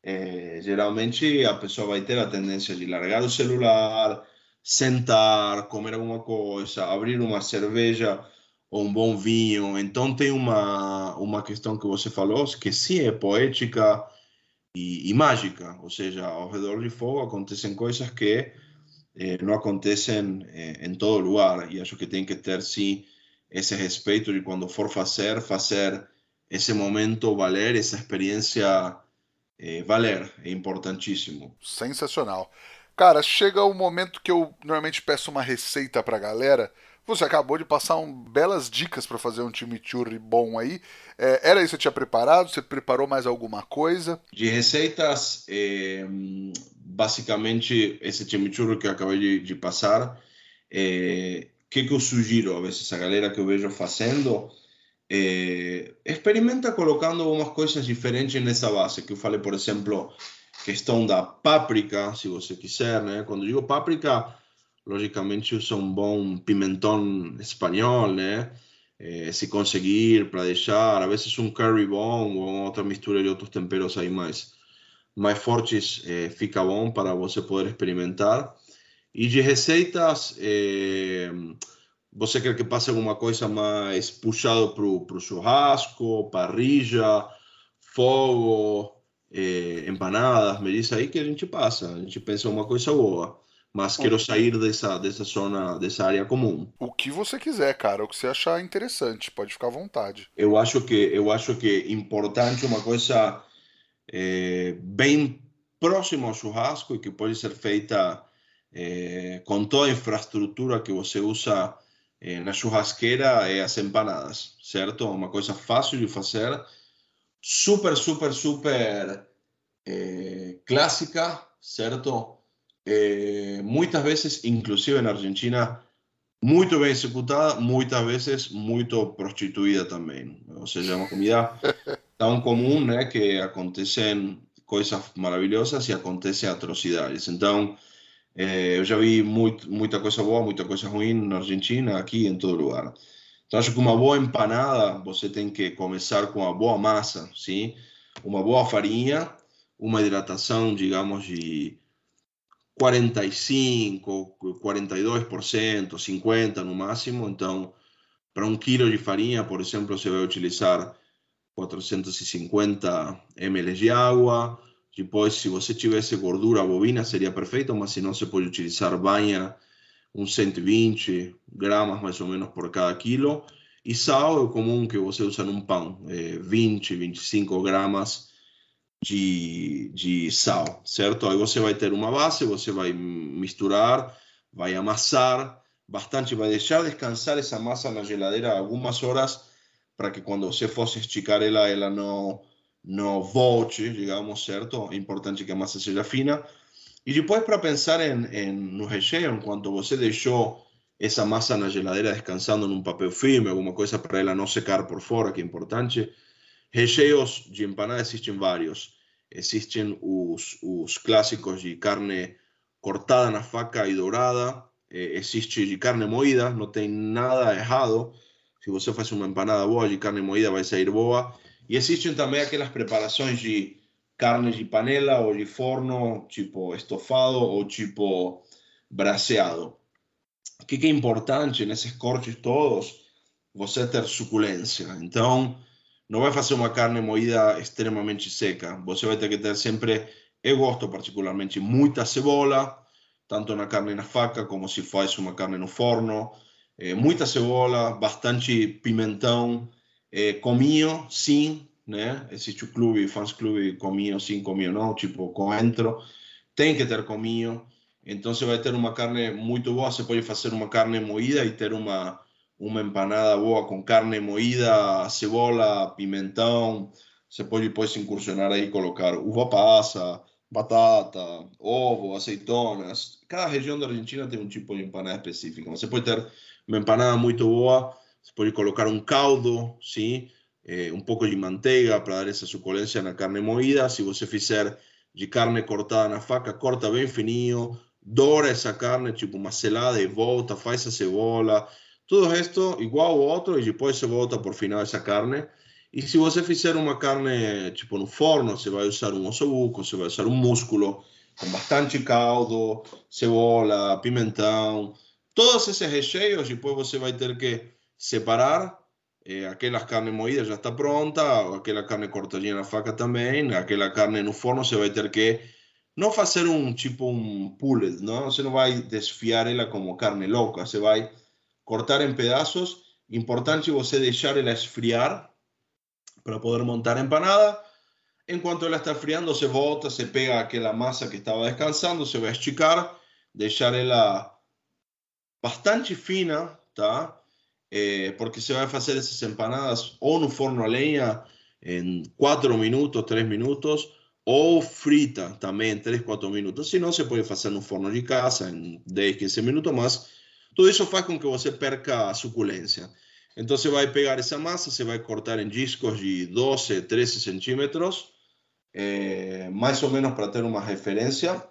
É, geralmente a pessoa vai ter a tendência de largar o celular, sentar, comer alguma coisa, abrir uma cerveja ou um bom vinho. Então tem uma, uma questão que você falou, que sim é poética e, e mágica, ou seja, ao redor de fogo acontecem coisas que eh, não acontecem eh, em todo lugar. E acho que tem que ter sim esse respeito de quando for fazer, fazer esse momento valer, essa experiência eh, valer, é importantíssimo. Sensacional. Cara, chega o momento que eu normalmente peço uma receita pra galera. Você acabou de passar um, belas dicas para fazer um chimichurri bom aí. É, era isso que você tinha preparado? Você preparou mais alguma coisa? De receitas, é, basicamente esse chimichurri que eu acabei de, de passar, o é, que, que eu sugiro a vezes a galera que eu vejo fazendo eh, experimenta colocando algumas coisas diferentes nessa base, que eu falei, por exemplo, questão da páprica, se você quiser, né? Quando digo páprica, logicamente usa um bom pimentão espanhol, né? Eh, se conseguir, para deixar, a vezes um curry bom ou outra mistura de outros temperos aí mais, mais fortes, eh, fica bom para você poder experimentar. E de receitas, eh, você quer que passe alguma coisa mais puxado para o churrasco, parrilla, fogo, empanadas, me diz aí que a gente passa. A gente pensa uma coisa boa. Mas quero sair dessa, dessa zona, dessa área comum. O que você quiser, cara, o que você achar interessante, pode ficar à vontade. Eu acho que eu acho que é importante uma coisa é, bem próximo ao churrasco e que pode ser feita é, com toda a infraestrutura que você usa é, na churrasqueira é as empanadas, certo? Uma coisa fácil de fazer, super, super, super clássica, certo? Eh, muitas vezes, inclusive na Argentina, muito bem executada, muitas vezes muito prostituída também. Ou seja, é uma comida tão comum né, que acontecem coisas maravilhosas e acontecem atrocidades. Então, eh, eu já vi muito, muita coisa boa, muita coisa ruim na Argentina, aqui em todo lugar. Então, acho que uma boa empanada, você tem que começar com uma boa massa, sim? uma boa farinha, uma hidratação, digamos, de 45, 42%, 50% no máximo. Então, para um quilo de farinha, por exemplo, você vai utilizar 450 ml de água. Depois, se você tivesse gordura bovina, seria perfeito, mas se não, você pode utilizar banha, uns 120 gramas mais ou menos por cada quilo. E sal é comum que você usa num pão, é 20, 25 gramas de, de sal, certo? Aí você vai ter uma base, você vai misturar, vai amassar bastante, vai deixar descansar essa massa na geladeira algumas horas para que quando você fosse esticar ela, ela não, não volte, digamos, certo? É importante que a massa seja fina. E depois para pensar em, em, no recheio, enquanto você deixou essa massa na geladeira descansando num papel filme, alguma coisa para ela não secar por fora, que é importante, Recheios de empanada existem vários. Existem os, os de carne cortada na faca e dourada. Eh, existe de carne moída, não tem nada errado. Se você faz uma empanada boa de carne moída, vai sair boa. E existem também aquelas preparações de carne de panela ou de forno, tipo estofado ou tipo braseado. O que, que é importante nesses cortes todos? Você ter suculência. Então, não vai fazer uma carne moída extremamente seca. Você vai ter que ter sempre, eu gosto particularmente, muita cebola, tanto na carne na faca como se faz uma carne no forno. É, muita cebola, bastante pimentão, é, cominho, sim, né? Existe o clube, fans clube, cominho sim, cominho não, tipo coentro. Tem que ter cominho. Então você vai ter uma carne muito boa. Você pode fazer uma carne moída e ter uma uma empanada boa com carne moída, cebola, pimentão. Você pode depois incursionar aí, colocar uva passa, batata, ovo, azeitonas. Cada região da Argentina tem um tipo de empanada específica. Você pode ter uma empanada muito boa, você pode colocar um caldo, sim, eh, um pouco de manteiga para dar essa suculência na carne moída. Se você fizer de carne cortada na faca, corta bem fininho, doura essa carne, tipo uma selada e volta, faz a cebola, tudo esto igual ao outro e depois você volta por final essa carne. E se você fizer uma carne tipo no forno, você vai usar um ossobuco, você vai usar um músculo com bastante caldo, cebola, pimentão, todos esses recheios. Depois você vai ter que separar. Eh, aquelas carnes moídas já está pronta, aquela carne cortadinha na faca também, aquela carne no forno você vai ter que não fazer um tipo um pulled, não? Você não vai desfiar ela como carne louca, você vai cortar em pedaços. Importante você deixar ela esfriar para poder montar a empanada. Enquanto ela está friando, se volta, se pega aquela massa que estava descansando, se vai esticar, deixar ela bastante fina, tá? Eh, porque se vai fazer essas empanadas ou no forno a lenha em 4 minutos, 3 minutos, ou frita também em 3, 4 minutos. Se não, se pode fazer no forno de casa em 10, 15 minutos, mas tudo isso faz com que você perca a suculência. Então você vai pegar essa massa, você vai cortar em discos de 12, 13 centímetros, é, mais ou menos para ter uma referência,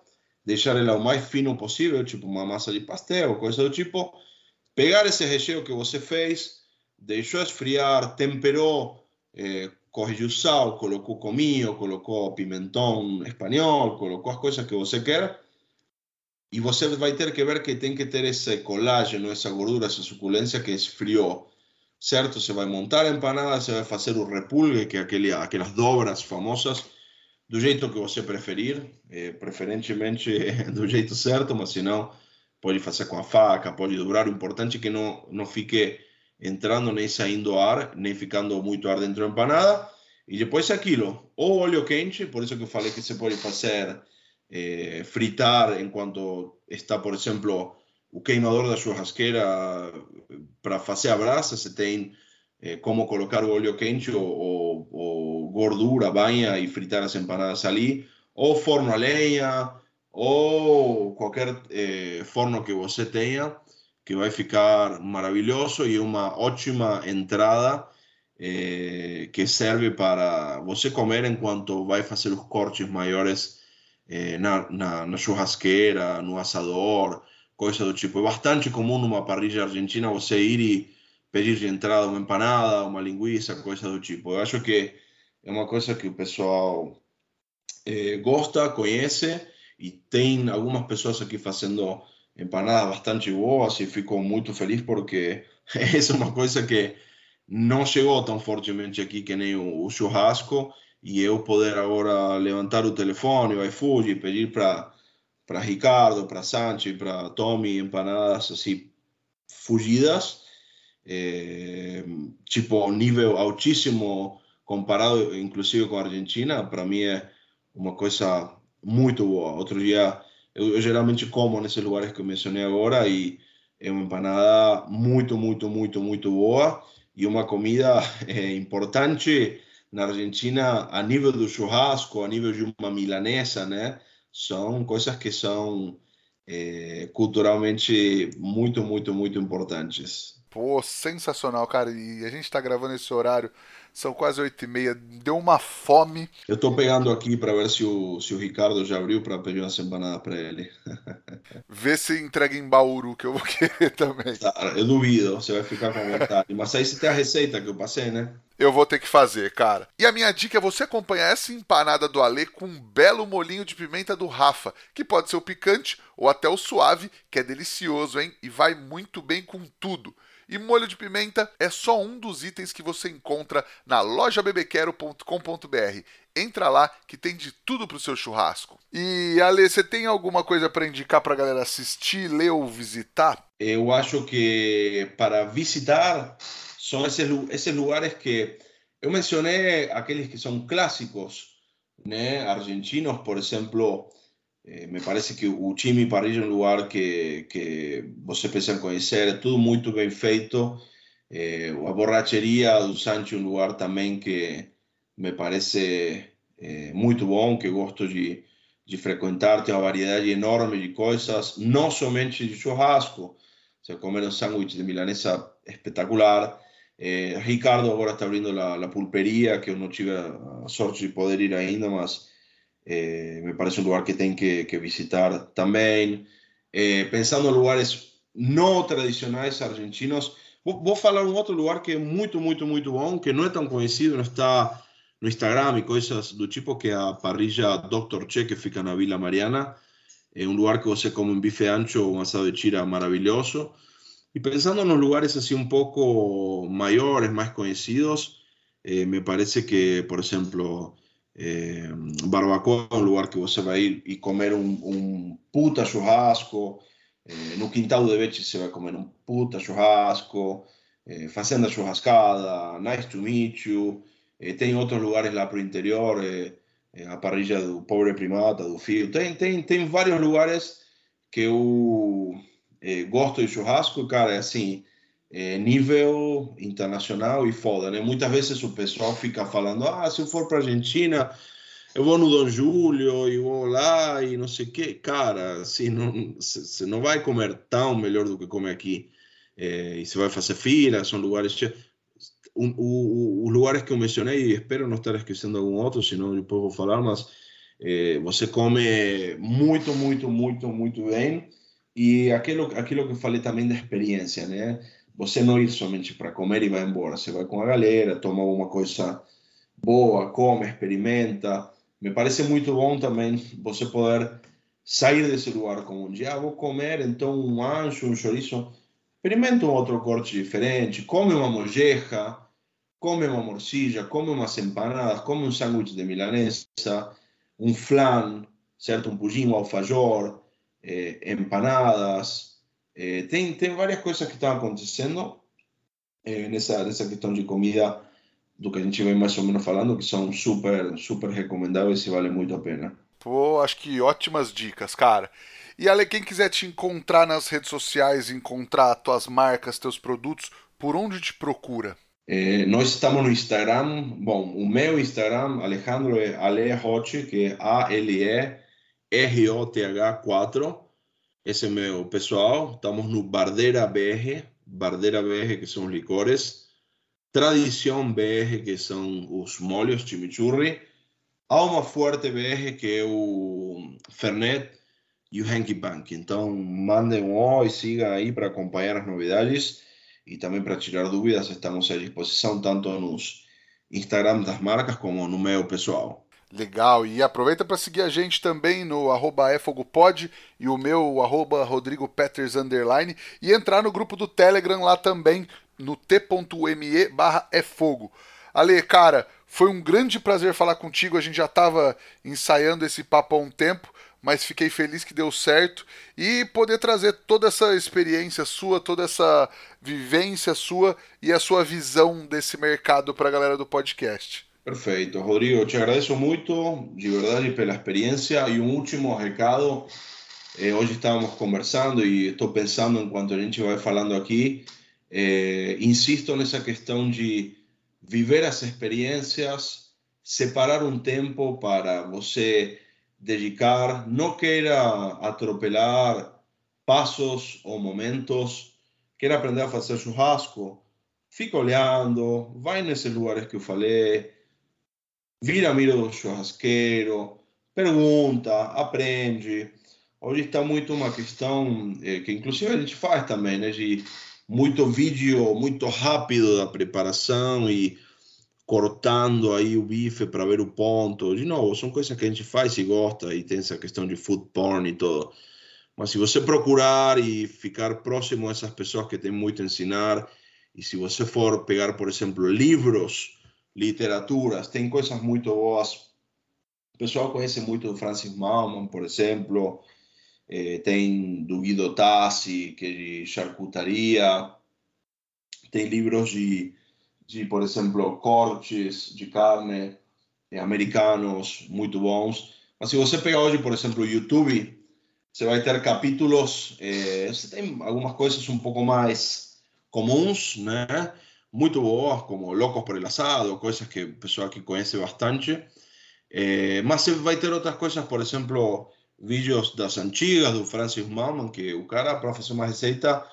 deixar ela o mais fino possível, tipo uma massa de pastel, coisa do tipo. Pegar esse recheio que você fez, deixou esfriar, temperou, é, corrigiu sal, colocou cominho, colocou pimentão espanhol, colocou as coisas que você quer e você vai ter que ver que tem que ter esse colágeno, essa gordura, essa suculência que esfriou, certo? Você vai montar a empanada, você vai fazer o repulgue, que é aquele, aquelas dobras famosas, do jeito que você preferir, é, preferentemente do jeito certo, mas se não, pode fazer com a faca, pode dobrar. O importante é que não, não fique entrando nem saindo ar, nem ficando muito ar dentro da empanada. E depois aquilo, ou óleo quente, por isso que eu falei que você pode fazer eh, fritar enquanto está, por exemplo, o queimador da churrasqueira para fazer a brasa, você tem eh, como colocar o óleo quente ou, ou, ou, gordura, banha e fritar as empanadas ali, ou forno a lenha, ou qualquer eh, forno que você tenha, que vai ficar maravilhoso e uma ótima entrada eh, que serve para você comer enquanto vai fazer os cortes maiores eh, na, na, na, churrasqueira, no assador, coisa do tipo. É bastante comum numa parrilha argentina você ir e pedir de entrada uma empanada, uma linguiça, coisa do tipo. Eu acho que é uma coisa que o pessoal eh, gosta, conhece e tem algumas pessoas aqui fazendo empanadas bastante boas e fico muito feliz porque é uma coisa que não chegou tão fortemente aqui que nem o, o churrasco e eu poder agora levantar o telefone, o iFood e pedir para para Ricardo, para Sanchi, para Tommy empanadas assim fugidas, é, tipo nível altíssimo comparado inclusive com a Argentina, para mim é uma coisa muito boa. Outro dia eu, eu geralmente como nesses lugares que eu mencionei agora e é uma empanada muito, muito, muito, muito boa e uma comida é, importante na Argentina a nível do churrasco, a nível de uma milanesa, né? São coisas que são é, culturalmente muito, muito, muito importantes. Pô, sensacional, cara. E a gente está gravando esse horário são quase oito e meia. Deu uma fome. Eu estou pegando aqui para ver se o, se o Ricardo já abriu para pedir uma semana para ele. Vê se entrega em Bauru, que eu vou querer também. Tá, eu duvido, você vai ficar com vontade. Mas aí você tem a receita que eu passei, né? Eu vou ter que fazer, cara. E a minha dica é você acompanhar essa empanada do Ale com um belo molinho de pimenta do Rafa, que pode ser o picante ou até o suave, que é delicioso, hein? E vai muito bem com tudo. E molho de pimenta é só um dos itens que você encontra na lojabebequero.com.br. Entra lá que tem de tudo pro seu churrasco. E Ale, você tem alguma coisa para indicar para galera assistir, ler ou visitar? Eu acho que para visitar são esses, esses lugares que eu mencionei aqueles que são clássicos, né, argentinos, por exemplo, me parece que o Chimi Parrilla é um lugar que, que você precisa conhecer, é tudo muito bem feito. Eh, a borracheria do Sancho é um lugar também que me parece eh, muito bom, que gosto de, de frequentar, tem uma variedade enorme de coisas, não somente de churrasco, você comer um sándwich de milanesa espetacular. Eh, Ricardo agora está abrindo a pulperia, que eu não tive a sorte de poder ir ainda, mas eh, me parece um lugar que tem que, visitar também. Eh, pensando em lugares não tradicionais argentinos, vou, vou, falar um outro lugar que é muito, muito, muito bom, que não é tão conhecido, não está no Instagram e coisas do tipo, que a parrilla Dr. Che, que fica na Vila Mariana. É um lugar que você come um bife ancho, um assado de tira maravilhoso. E pensando nos lugares assim um pouco maiores, mais conhecidos, eh, me parece que, por exemplo, eh, barbacoa é um lugar que você vai ir e comer um, um puta churrasco. Eh, no quintal de Beche você vai comer um puta churrasco. Eh, fazenda churrascada, nice to meet you. Tem outros lugares lá para o interior, a parrilha do Pobre Primata, do Fio. Tem, tem, tem vários lugares que eu gosto de churrasco, cara, é assim, é, nível internacional e foda, né? Muitas vezes o pessoal fica falando, ah, se eu for para Argentina, eu vou no Dom Júlio e vou lá e não sei o quê. Cara, assim, não, você não vai comer tão melhor do que come aqui. É, e você vai fazer fila, são lugares... Os lugares que eu mencionei, espero não estar esquecendo algum outro, senão depois vou falar, mas é, você come muito, muito, muito, muito bem. E aquilo, aquilo que eu falei também da experiência, né? Você não ir somente para comer e vai embora. Você vai com a galera, toma alguma coisa boa, come, experimenta. Me parece muito bom também você poder sair desse lugar como um dia, ah, vou comer então um ancho, um chouriço. Experimenta um outro corte diferente, come uma mojeja, come uma morcilla, come umas empanadas, come um sándwich de milanesa. um flan, certo? Um pudim, um alfajor, é, empanadas. É, tem, tem várias coisas que estão acontecendo é, nessa, nessa questão de comida do que a gente vem mais ou menos falando, que são super, super recomendáveis e vale muito a pena. Pô, acho que ótimas dicas, cara. E Ale, quem quiser te encontrar nas redes sociais, encontrar tuas marcas, teus produtos, por onde te procura? É, nós estamos no Instagram. Bom, o meu Instagram, Alejandro, é Alehote, que é A-L-E-R-O-T-H-4. Esse é meu pessoal. Estamos no Bardeira BR, Bardeira BR, que são os licores. Tradição BR, que são os molhos, chimichurri. Alma Forte BR, que é o Fernet e o Hanky Panky. Então, mandem um oi e sigam aí para acompanhar as novidades e também para tirar dúvidas, estamos à disposição tanto nos Instagram das marcas como no meu pessoal. Legal, e aproveita para seguir a gente também no arroba efogopod e o meu arroba Rodrigo Peters underline e entrar no grupo do Telegram lá também no t.me barra efogo. Ale, cara, foi um grande prazer falar contigo, a gente já estava ensaiando esse papo há um tempo, mas fiquei feliz que deu certo e poder trazer toda essa experiência sua, toda essa vivência sua e a sua visão desse mercado para a galera do podcast. Perfeito, Rodrigo, te agradeço muito, de verdade, pela experiência e um último recado. Eh, hoje estávamos conversando e estou pensando enquanto a gente vai falando aqui, eh, insisto nessa questão de viver as experiências, separar um tempo para você dedicar, no queira atropelar passos ou momentos, queira aprender a fazer churrasco, fica olhando, vai nesses lugares que eu falei, vira mira do churrasqueiro, pergunta, aprende. Hoje está muito uma questão eh, que inclusive a gente faz também, né, de muito vídeo, muito rápido da preparação e cortando aí o bife para ver o ponto. De novo, são coisas que a gente faz e gosta e tem essa questão de food porn e tudo. Mas se você procurar e ficar próximo a essas pessoas que têm muito a ensinar, e se você for pegar, por exemplo, livros, literaturas, tem coisas muito boas. O pessoal conhece muito Francis Mauman, por exemplo, eh, tem do Guido Tassi, que é charcutaria, tem livros de de, por exemplo, cortes de carne americanos muito bons. Mas se você pegar hoje, por exemplo, o YouTube, você vai ter capítulos, eh, você tem algumas coisas um pouco mais comuns, né? Muito boas, como Locos por el Asado, coisas que o pessoal aqui conhece bastante. Eh, mas vai ter outras coisas, por exemplo, vídeos das antigas do Francis Mauman, que o cara, para fazer uma receita,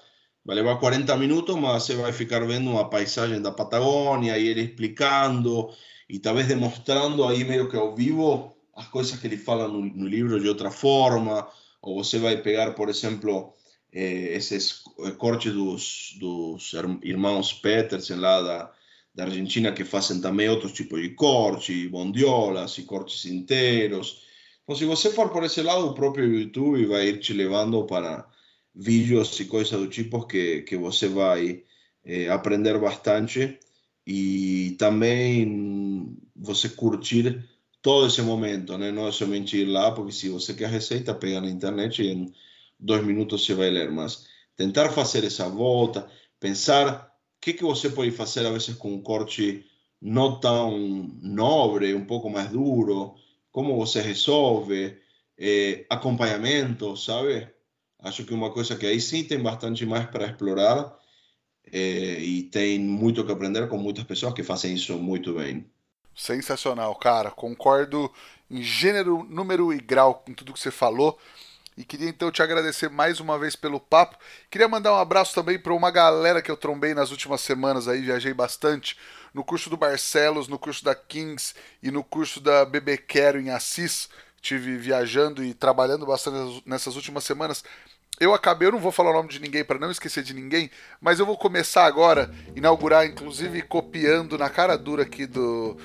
vai levar 40 minutos, mas você vai ficar vendo uma paisagem da Patagônia e ele explicando e talvez demonstrando aí meio que ao vivo as coisas que ele fala no, no livro de outra forma. Ou você vai pegar, por exemplo, esses cortes dos, dos irmãos Petersen lá da, da Argentina que fazem também outros tipos de corte, bondiolas e cortes inteiros. Então, se você for por esse lado, o próprio YouTube vai ir te levando para vídeos e coisas do tipo que, que você vai é, aprender bastante e também você curtir todo esse momento, né? Não é somente ir lá, porque se você quer receita, pega na internet e dois minutos você vai ler, mas tentar fazer essa volta, pensar o que, que você pode fazer às vezes com um corte não tão nobre, um pouco mais duro, como você resolve, acompanhamento, sabe? Acho que uma coisa que aí sim tem bastante mais para explorar e tem muito que aprender com muitas pessoas que fazem isso muito bem. Sensacional, cara. Concordo em gênero, número e grau com tudo que você falou. E queria então te agradecer mais uma vez pelo papo. Queria mandar um abraço também para uma galera que eu trombei nas últimas semanas aí, viajei bastante no curso do Barcelos, no curso da Kings e no curso da BB Quero em Assis. Tive viajando e trabalhando bastante nessas últimas semanas eu acabei, eu não vou falar o nome de ninguém para não esquecer de ninguém, mas eu vou começar agora, inaugurar, inclusive copiando na cara dura aqui do,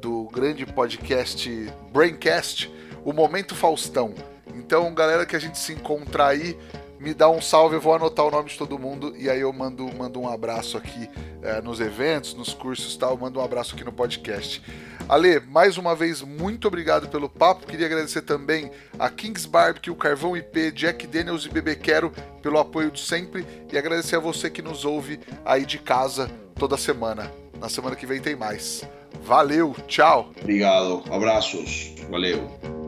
do grande podcast Braincast, o Momento Faustão. Então, galera que a gente se encontrar aí, me dá um salve, eu vou anotar o nome de todo mundo e aí eu mando, mando um abraço aqui é, nos eventos, nos cursos tal, mando um abraço aqui no podcast. Ale, mais uma vez, muito obrigado pelo papo. Queria agradecer também a Kings Barbecue, Carvão IP, Jack Daniels e Bebê Quero pelo apoio de sempre e agradecer a você que nos ouve aí de casa toda semana. Na semana que vem tem mais. Valeu, tchau. Obrigado, abraços, valeu.